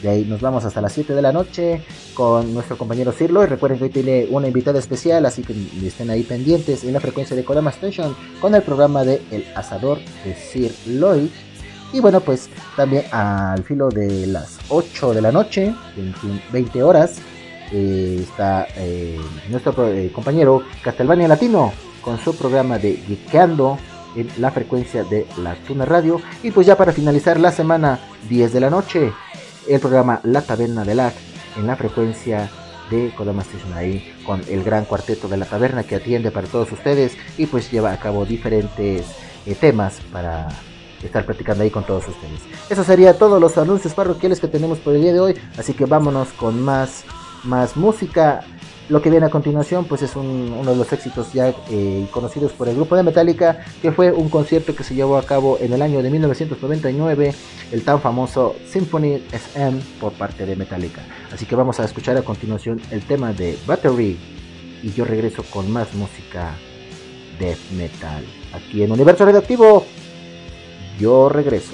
De ahí nos vamos hasta las 7 de la noche con nuestro compañero Cirlo. Y recuerden que hoy tiene una invitada especial, así que estén ahí pendientes en la frecuencia de Kodama Station con el programa de El Asador de Sir Lloyd. Y bueno, pues también al filo de las 8 de la noche, 20, 20 horas, eh, está eh, nuestro eh, compañero Castelvania Latino con su programa de Geekeando en la frecuencia de la Tuna Radio. Y pues ya para finalizar la semana, 10 de la noche, el programa La Taberna de Lag en la frecuencia de Kodama Station ahí con el gran cuarteto de la taberna que atiende para todos ustedes y pues lleva a cabo diferentes eh, temas para estar platicando ahí con todos ustedes. Eso sería todos los anuncios parroquiales que tenemos por el día de hoy, así que vámonos con más, más música. Lo que viene a continuación pues es un, uno de los éxitos ya eh, conocidos por el grupo de Metallica, que fue un concierto que se llevó a cabo en el año de 1999, el tan famoso Symphony SM por parte de Metallica. Así que vamos a escuchar a continuación el tema de Battery y yo regreso con más música death metal. Aquí en Universo Radioactivo, yo regreso.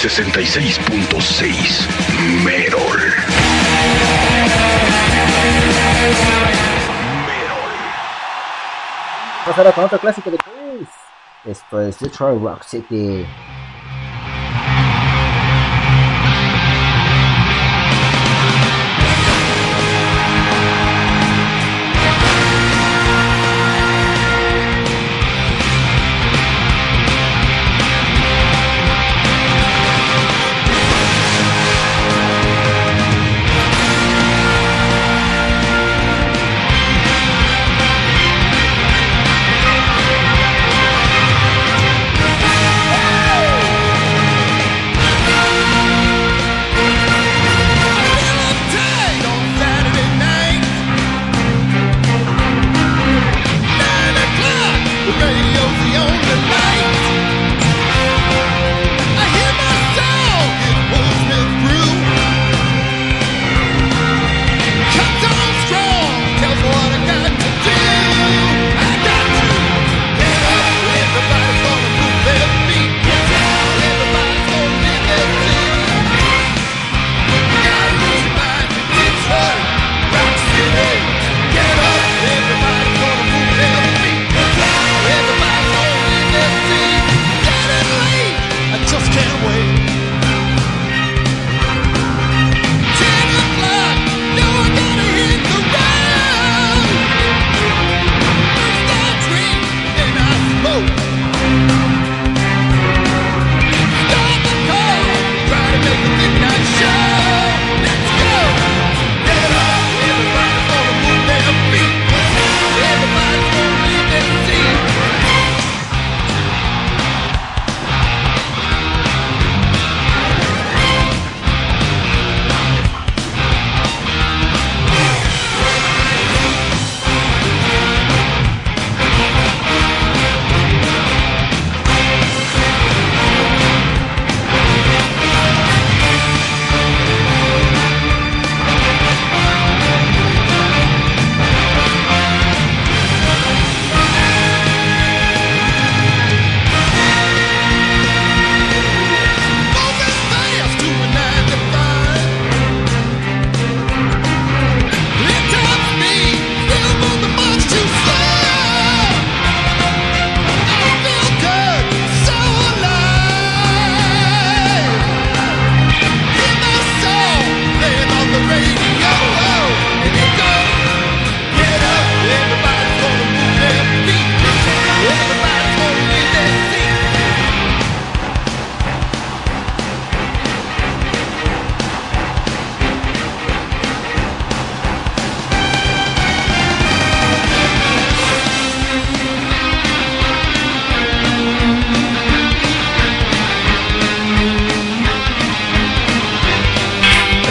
66.6 Merol. Ahora con otro clásico de Chris. Esto es Detroit Rock City.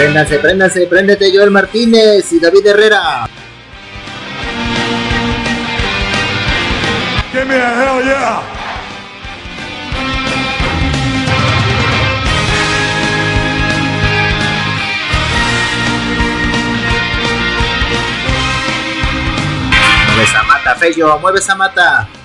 Préndanse, préndanse, préndete Joel Martínez y David Herrera. Give me a hell yeah! Mueve esa mata, Fello, mueve esa mata.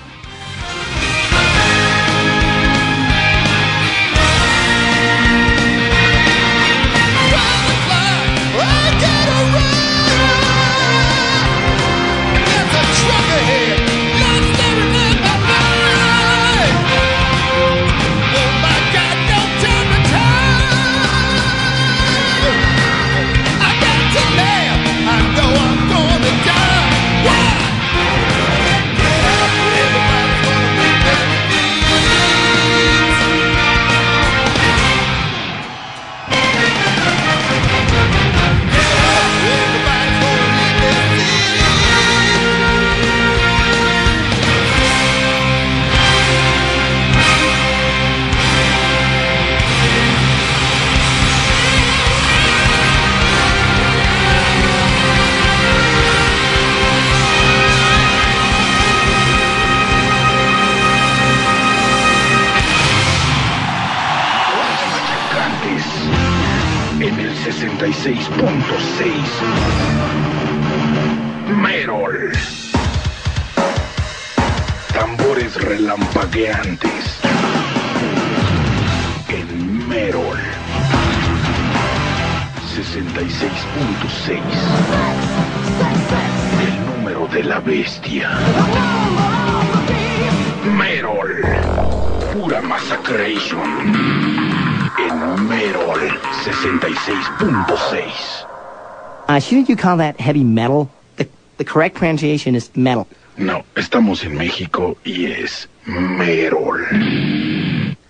Call that heavy metal? The, the correct pronunciation is metal. No, estamos en México y es Merol.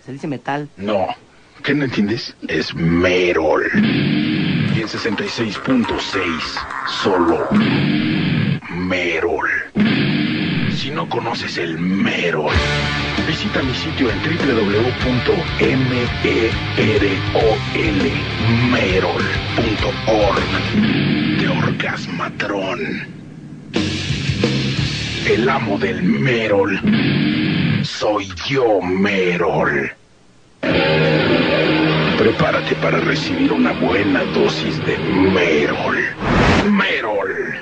¿Se dice metal? No, ¿qué no entiendes? Es Merol. Y en 66.6, solo Merol. Si no conoces el Merol, visita mi sitio en www.merol.org Orgasmatron. El amo del Merol. Soy yo, Merol. Prepárate para recibir una buena dosis de Merol. Merol.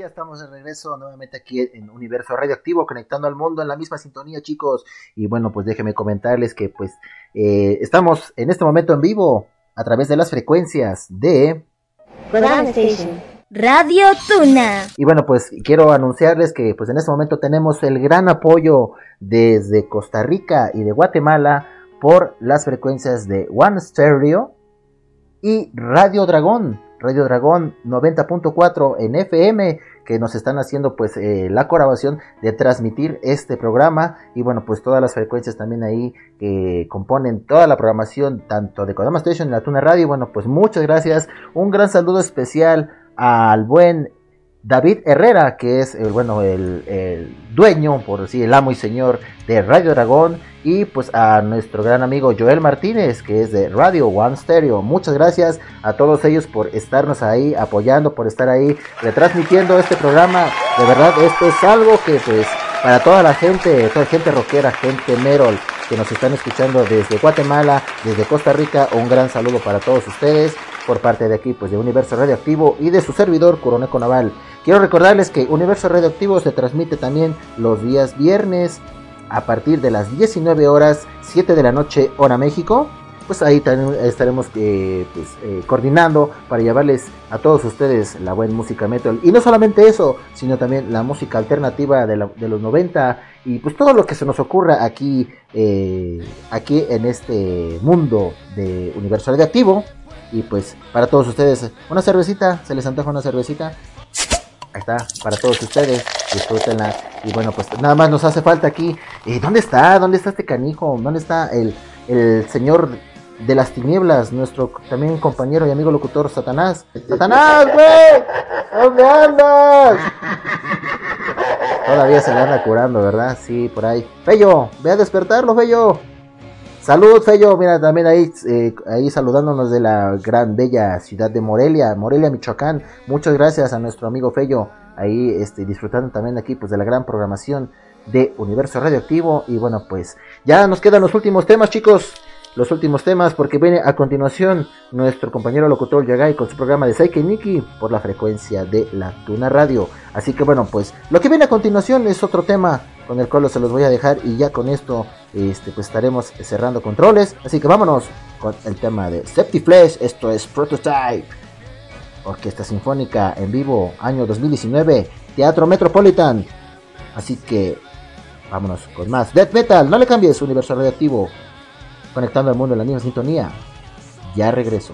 Ya estamos de regreso nuevamente aquí en Universo Radioactivo, conectando al mundo en la misma sintonía, chicos. Y bueno, pues déjenme comentarles que pues eh, estamos en este momento en vivo a través de las frecuencias de. Radio Tuna. Y bueno, pues quiero anunciarles que pues en este momento tenemos el gran apoyo desde Costa Rica y de Guatemala por las frecuencias de One Stereo y Radio Dragón. Radio Dragón 90.4 en FM que nos están haciendo pues eh, la colaboración de transmitir este programa y bueno pues todas las frecuencias también ahí que componen toda la programación tanto de Kodama Station y la Tuna Radio. Bueno pues muchas gracias. Un gran saludo especial al buen David Herrera, que es el, bueno, el, el, dueño, por decir, el amo y señor de Radio Dragón, y pues a nuestro gran amigo Joel Martínez, que es de Radio One Stereo. Muchas gracias a todos ellos por estarnos ahí apoyando, por estar ahí retransmitiendo este programa. De verdad, esto es algo que pues para toda la gente, toda gente rockera, gente Merol, que nos están escuchando desde Guatemala, desde Costa Rica, un gran saludo para todos ustedes por parte de aquí, pues de Universo Radioactivo y de su servidor Coroneco Naval. Quiero recordarles que Universo Radioactivo se transmite también los días viernes a partir de las 19 horas 7 de la noche hora México. Pues ahí también estaremos eh, pues, eh, coordinando para llevarles a todos ustedes la buena música metal. Y no solamente eso, sino también la música alternativa de los 90 y pues todo lo que se nos ocurra aquí, eh, aquí en este mundo de Universo Radioactivo. Y pues para todos ustedes, una cervecita, se les antoja una cervecita. Ahí está, para todos ustedes, disfrútenla. Y bueno, pues nada más nos hace falta aquí. Eh, ¿Dónde está? ¿Dónde está este canijo? ¿Dónde está el, el señor de las tinieblas? Nuestro también compañero y amigo locutor Satanás. ¡Satanás, güey! ¿Dónde andas? Todavía se le anda curando, ¿verdad? Sí, por ahí. Fello, ve a despertarlo, Fello. Salud, Fello. Mira, también ahí, eh, ahí saludándonos de la gran, bella ciudad de Morelia, Morelia, Michoacán. Muchas gracias a nuestro amigo Fello. Ahí este, disfrutando también aquí pues de la gran programación de Universo Radioactivo. Y bueno, pues ya nos quedan los últimos temas, chicos. Los últimos temas, porque viene a continuación nuestro compañero locutor Yagai con su programa de Saike Nikki por la frecuencia de la Tuna Radio. Así que bueno, pues lo que viene a continuación es otro tema con el cual se los voy a dejar y ya con esto este, pues estaremos cerrando controles. Así que vámonos con el tema de Septiflesh. Esto es Prototype. Orquesta Sinfónica en vivo, año 2019, Teatro Metropolitan. Así que vámonos con más Death Metal. No le cambies, Universo Radioactivo. Conectando al mundo en la misma sintonía. Ya regreso.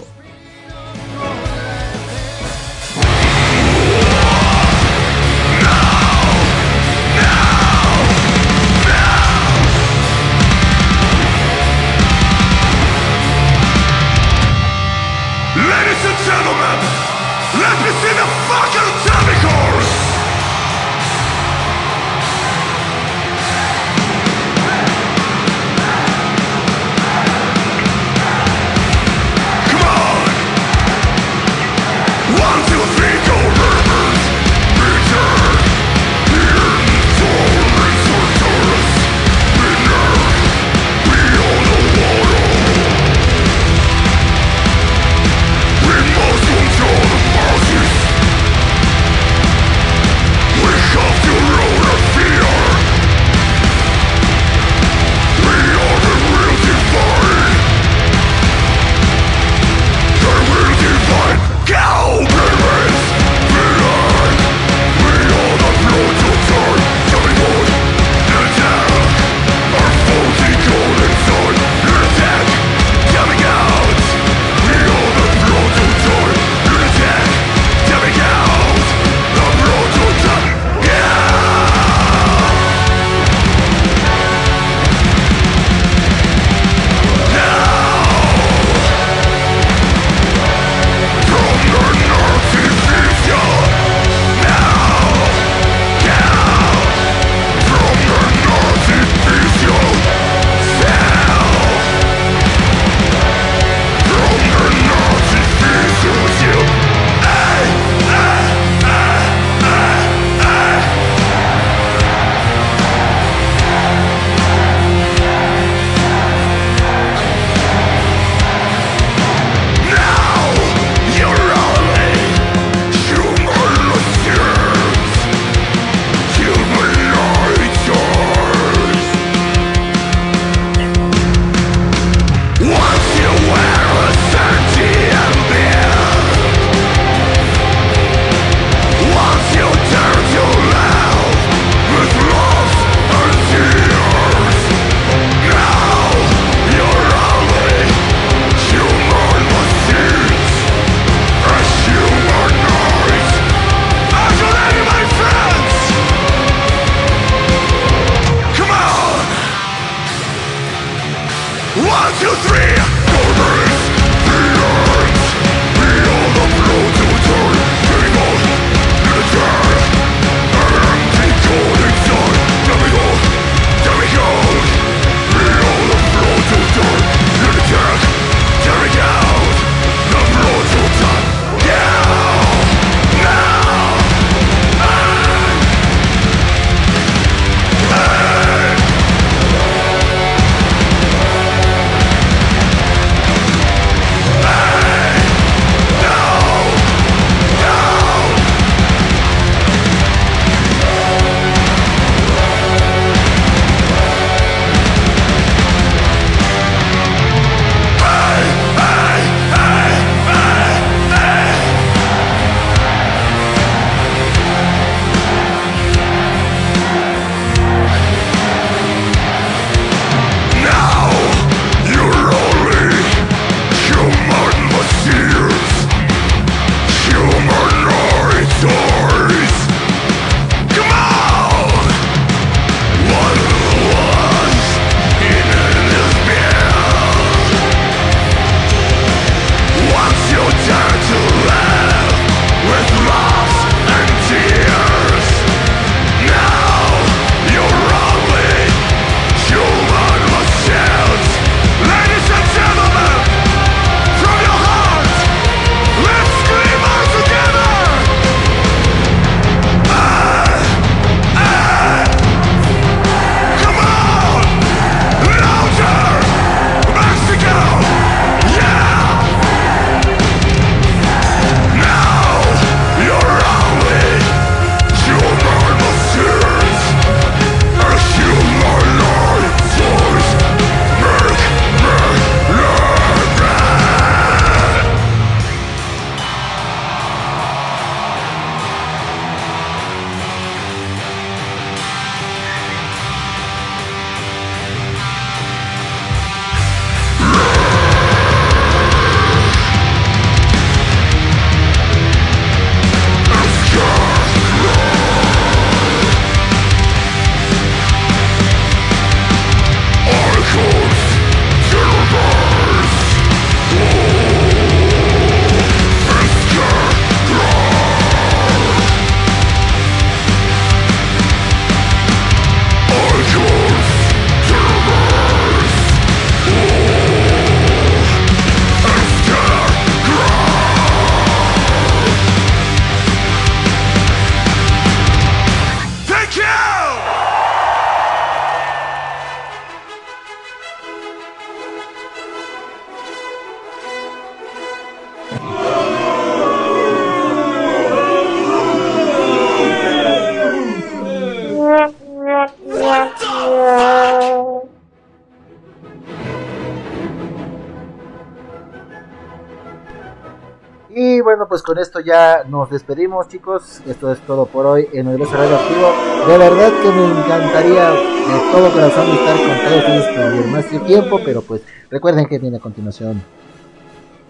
Pues con esto ya nos despedimos, chicos. Esto es todo por hoy en el Radio Activo. De verdad que me encantaría de todo corazón estar con todos ustedes más tiempo, pero pues recuerden que viene a continuación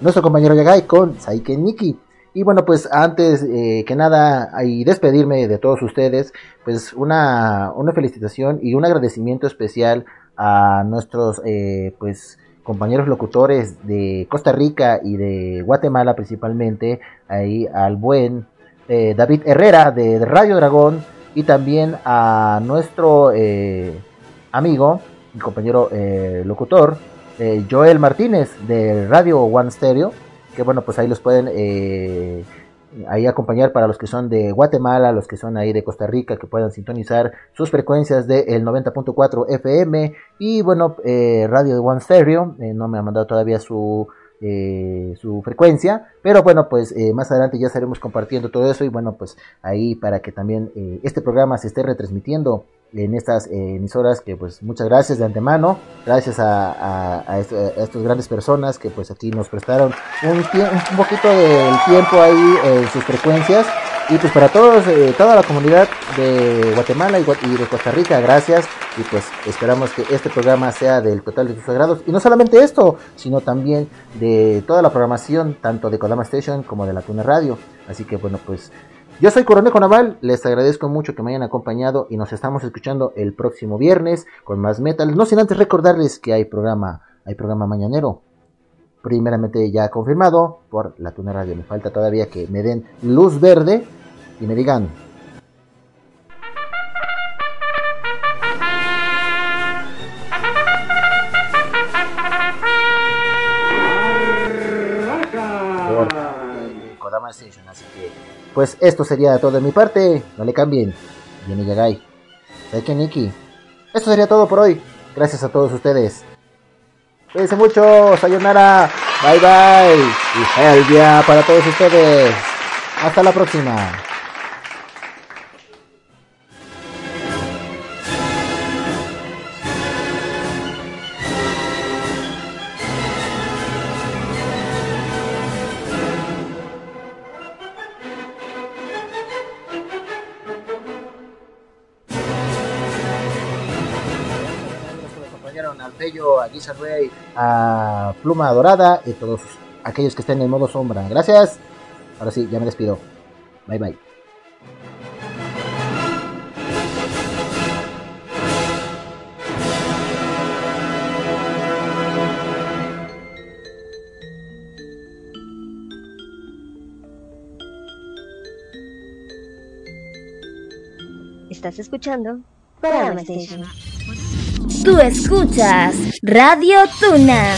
nuestro compañero Yagai con Saiken Nikki. Y bueno, pues antes eh, que nada y despedirme de todos ustedes, pues una, una felicitación y un agradecimiento especial a nuestros eh, pues compañeros locutores de Costa Rica y de Guatemala principalmente, ahí al buen eh, David Herrera de, Radio Dragón y también a nuestro eh, amigo y compañero eh, locutor Joel Martínez de Radio One Stereo, que bueno, pues ahí los pueden ahí acompañar para los que son de Guatemala, los que son ahí de Costa Rica, que puedan sintonizar sus frecuencias del 90.4 FM y bueno, eh, Radio de One Stereo, eh, no me ha mandado todavía su, eh, su frecuencia, pero bueno, pues más adelante ya estaremos compartiendo todo eso y bueno, pues ahí para que también este programa se esté retransmitiendo en estas emisoras que pues muchas gracias de antemano, gracias a, a, estas grandes personas que pues aquí nos prestaron un, un poquito del tiempo ahí en sus frecuencias. Y pues para todos, eh, toda la comunidad de Guatemala y, de Costa Rica, gracias. Y pues esperamos que este programa sea del total de sus sagrados. Y no solamente esto, sino también de toda la programación tanto de Kodama Station como de la Tuna Radio, así que bueno pues yo soy Coronel Naval, les agradezco mucho que me hayan acompañado y nos estamos escuchando el próximo viernes con más metal. No sin antes recordarles que hay programa hay programa mañanero. Primeramente ya confirmado por la Tuna Radio. Me falta todavía que me den luz verde y me digan. Por Kodama Station. Así que, pues esto sería todo de mi parte. No le cambien. Viene Yagai. ¿Sabes qué, Nikki? Esto sería todo por hoy. Gracias a todos ustedes. Cuídense mucho. Sayonara. Bye bye. Y Helvia para todos ustedes. Hasta la próxima. A Giza Rey, a Pluma Dorada y todos aquellos que estén en modo sombra. Gracias. Ahora sí, ya me despido. Bye bye. Estás escuchando Kodama Station. Tú escuchas Radio Tuna.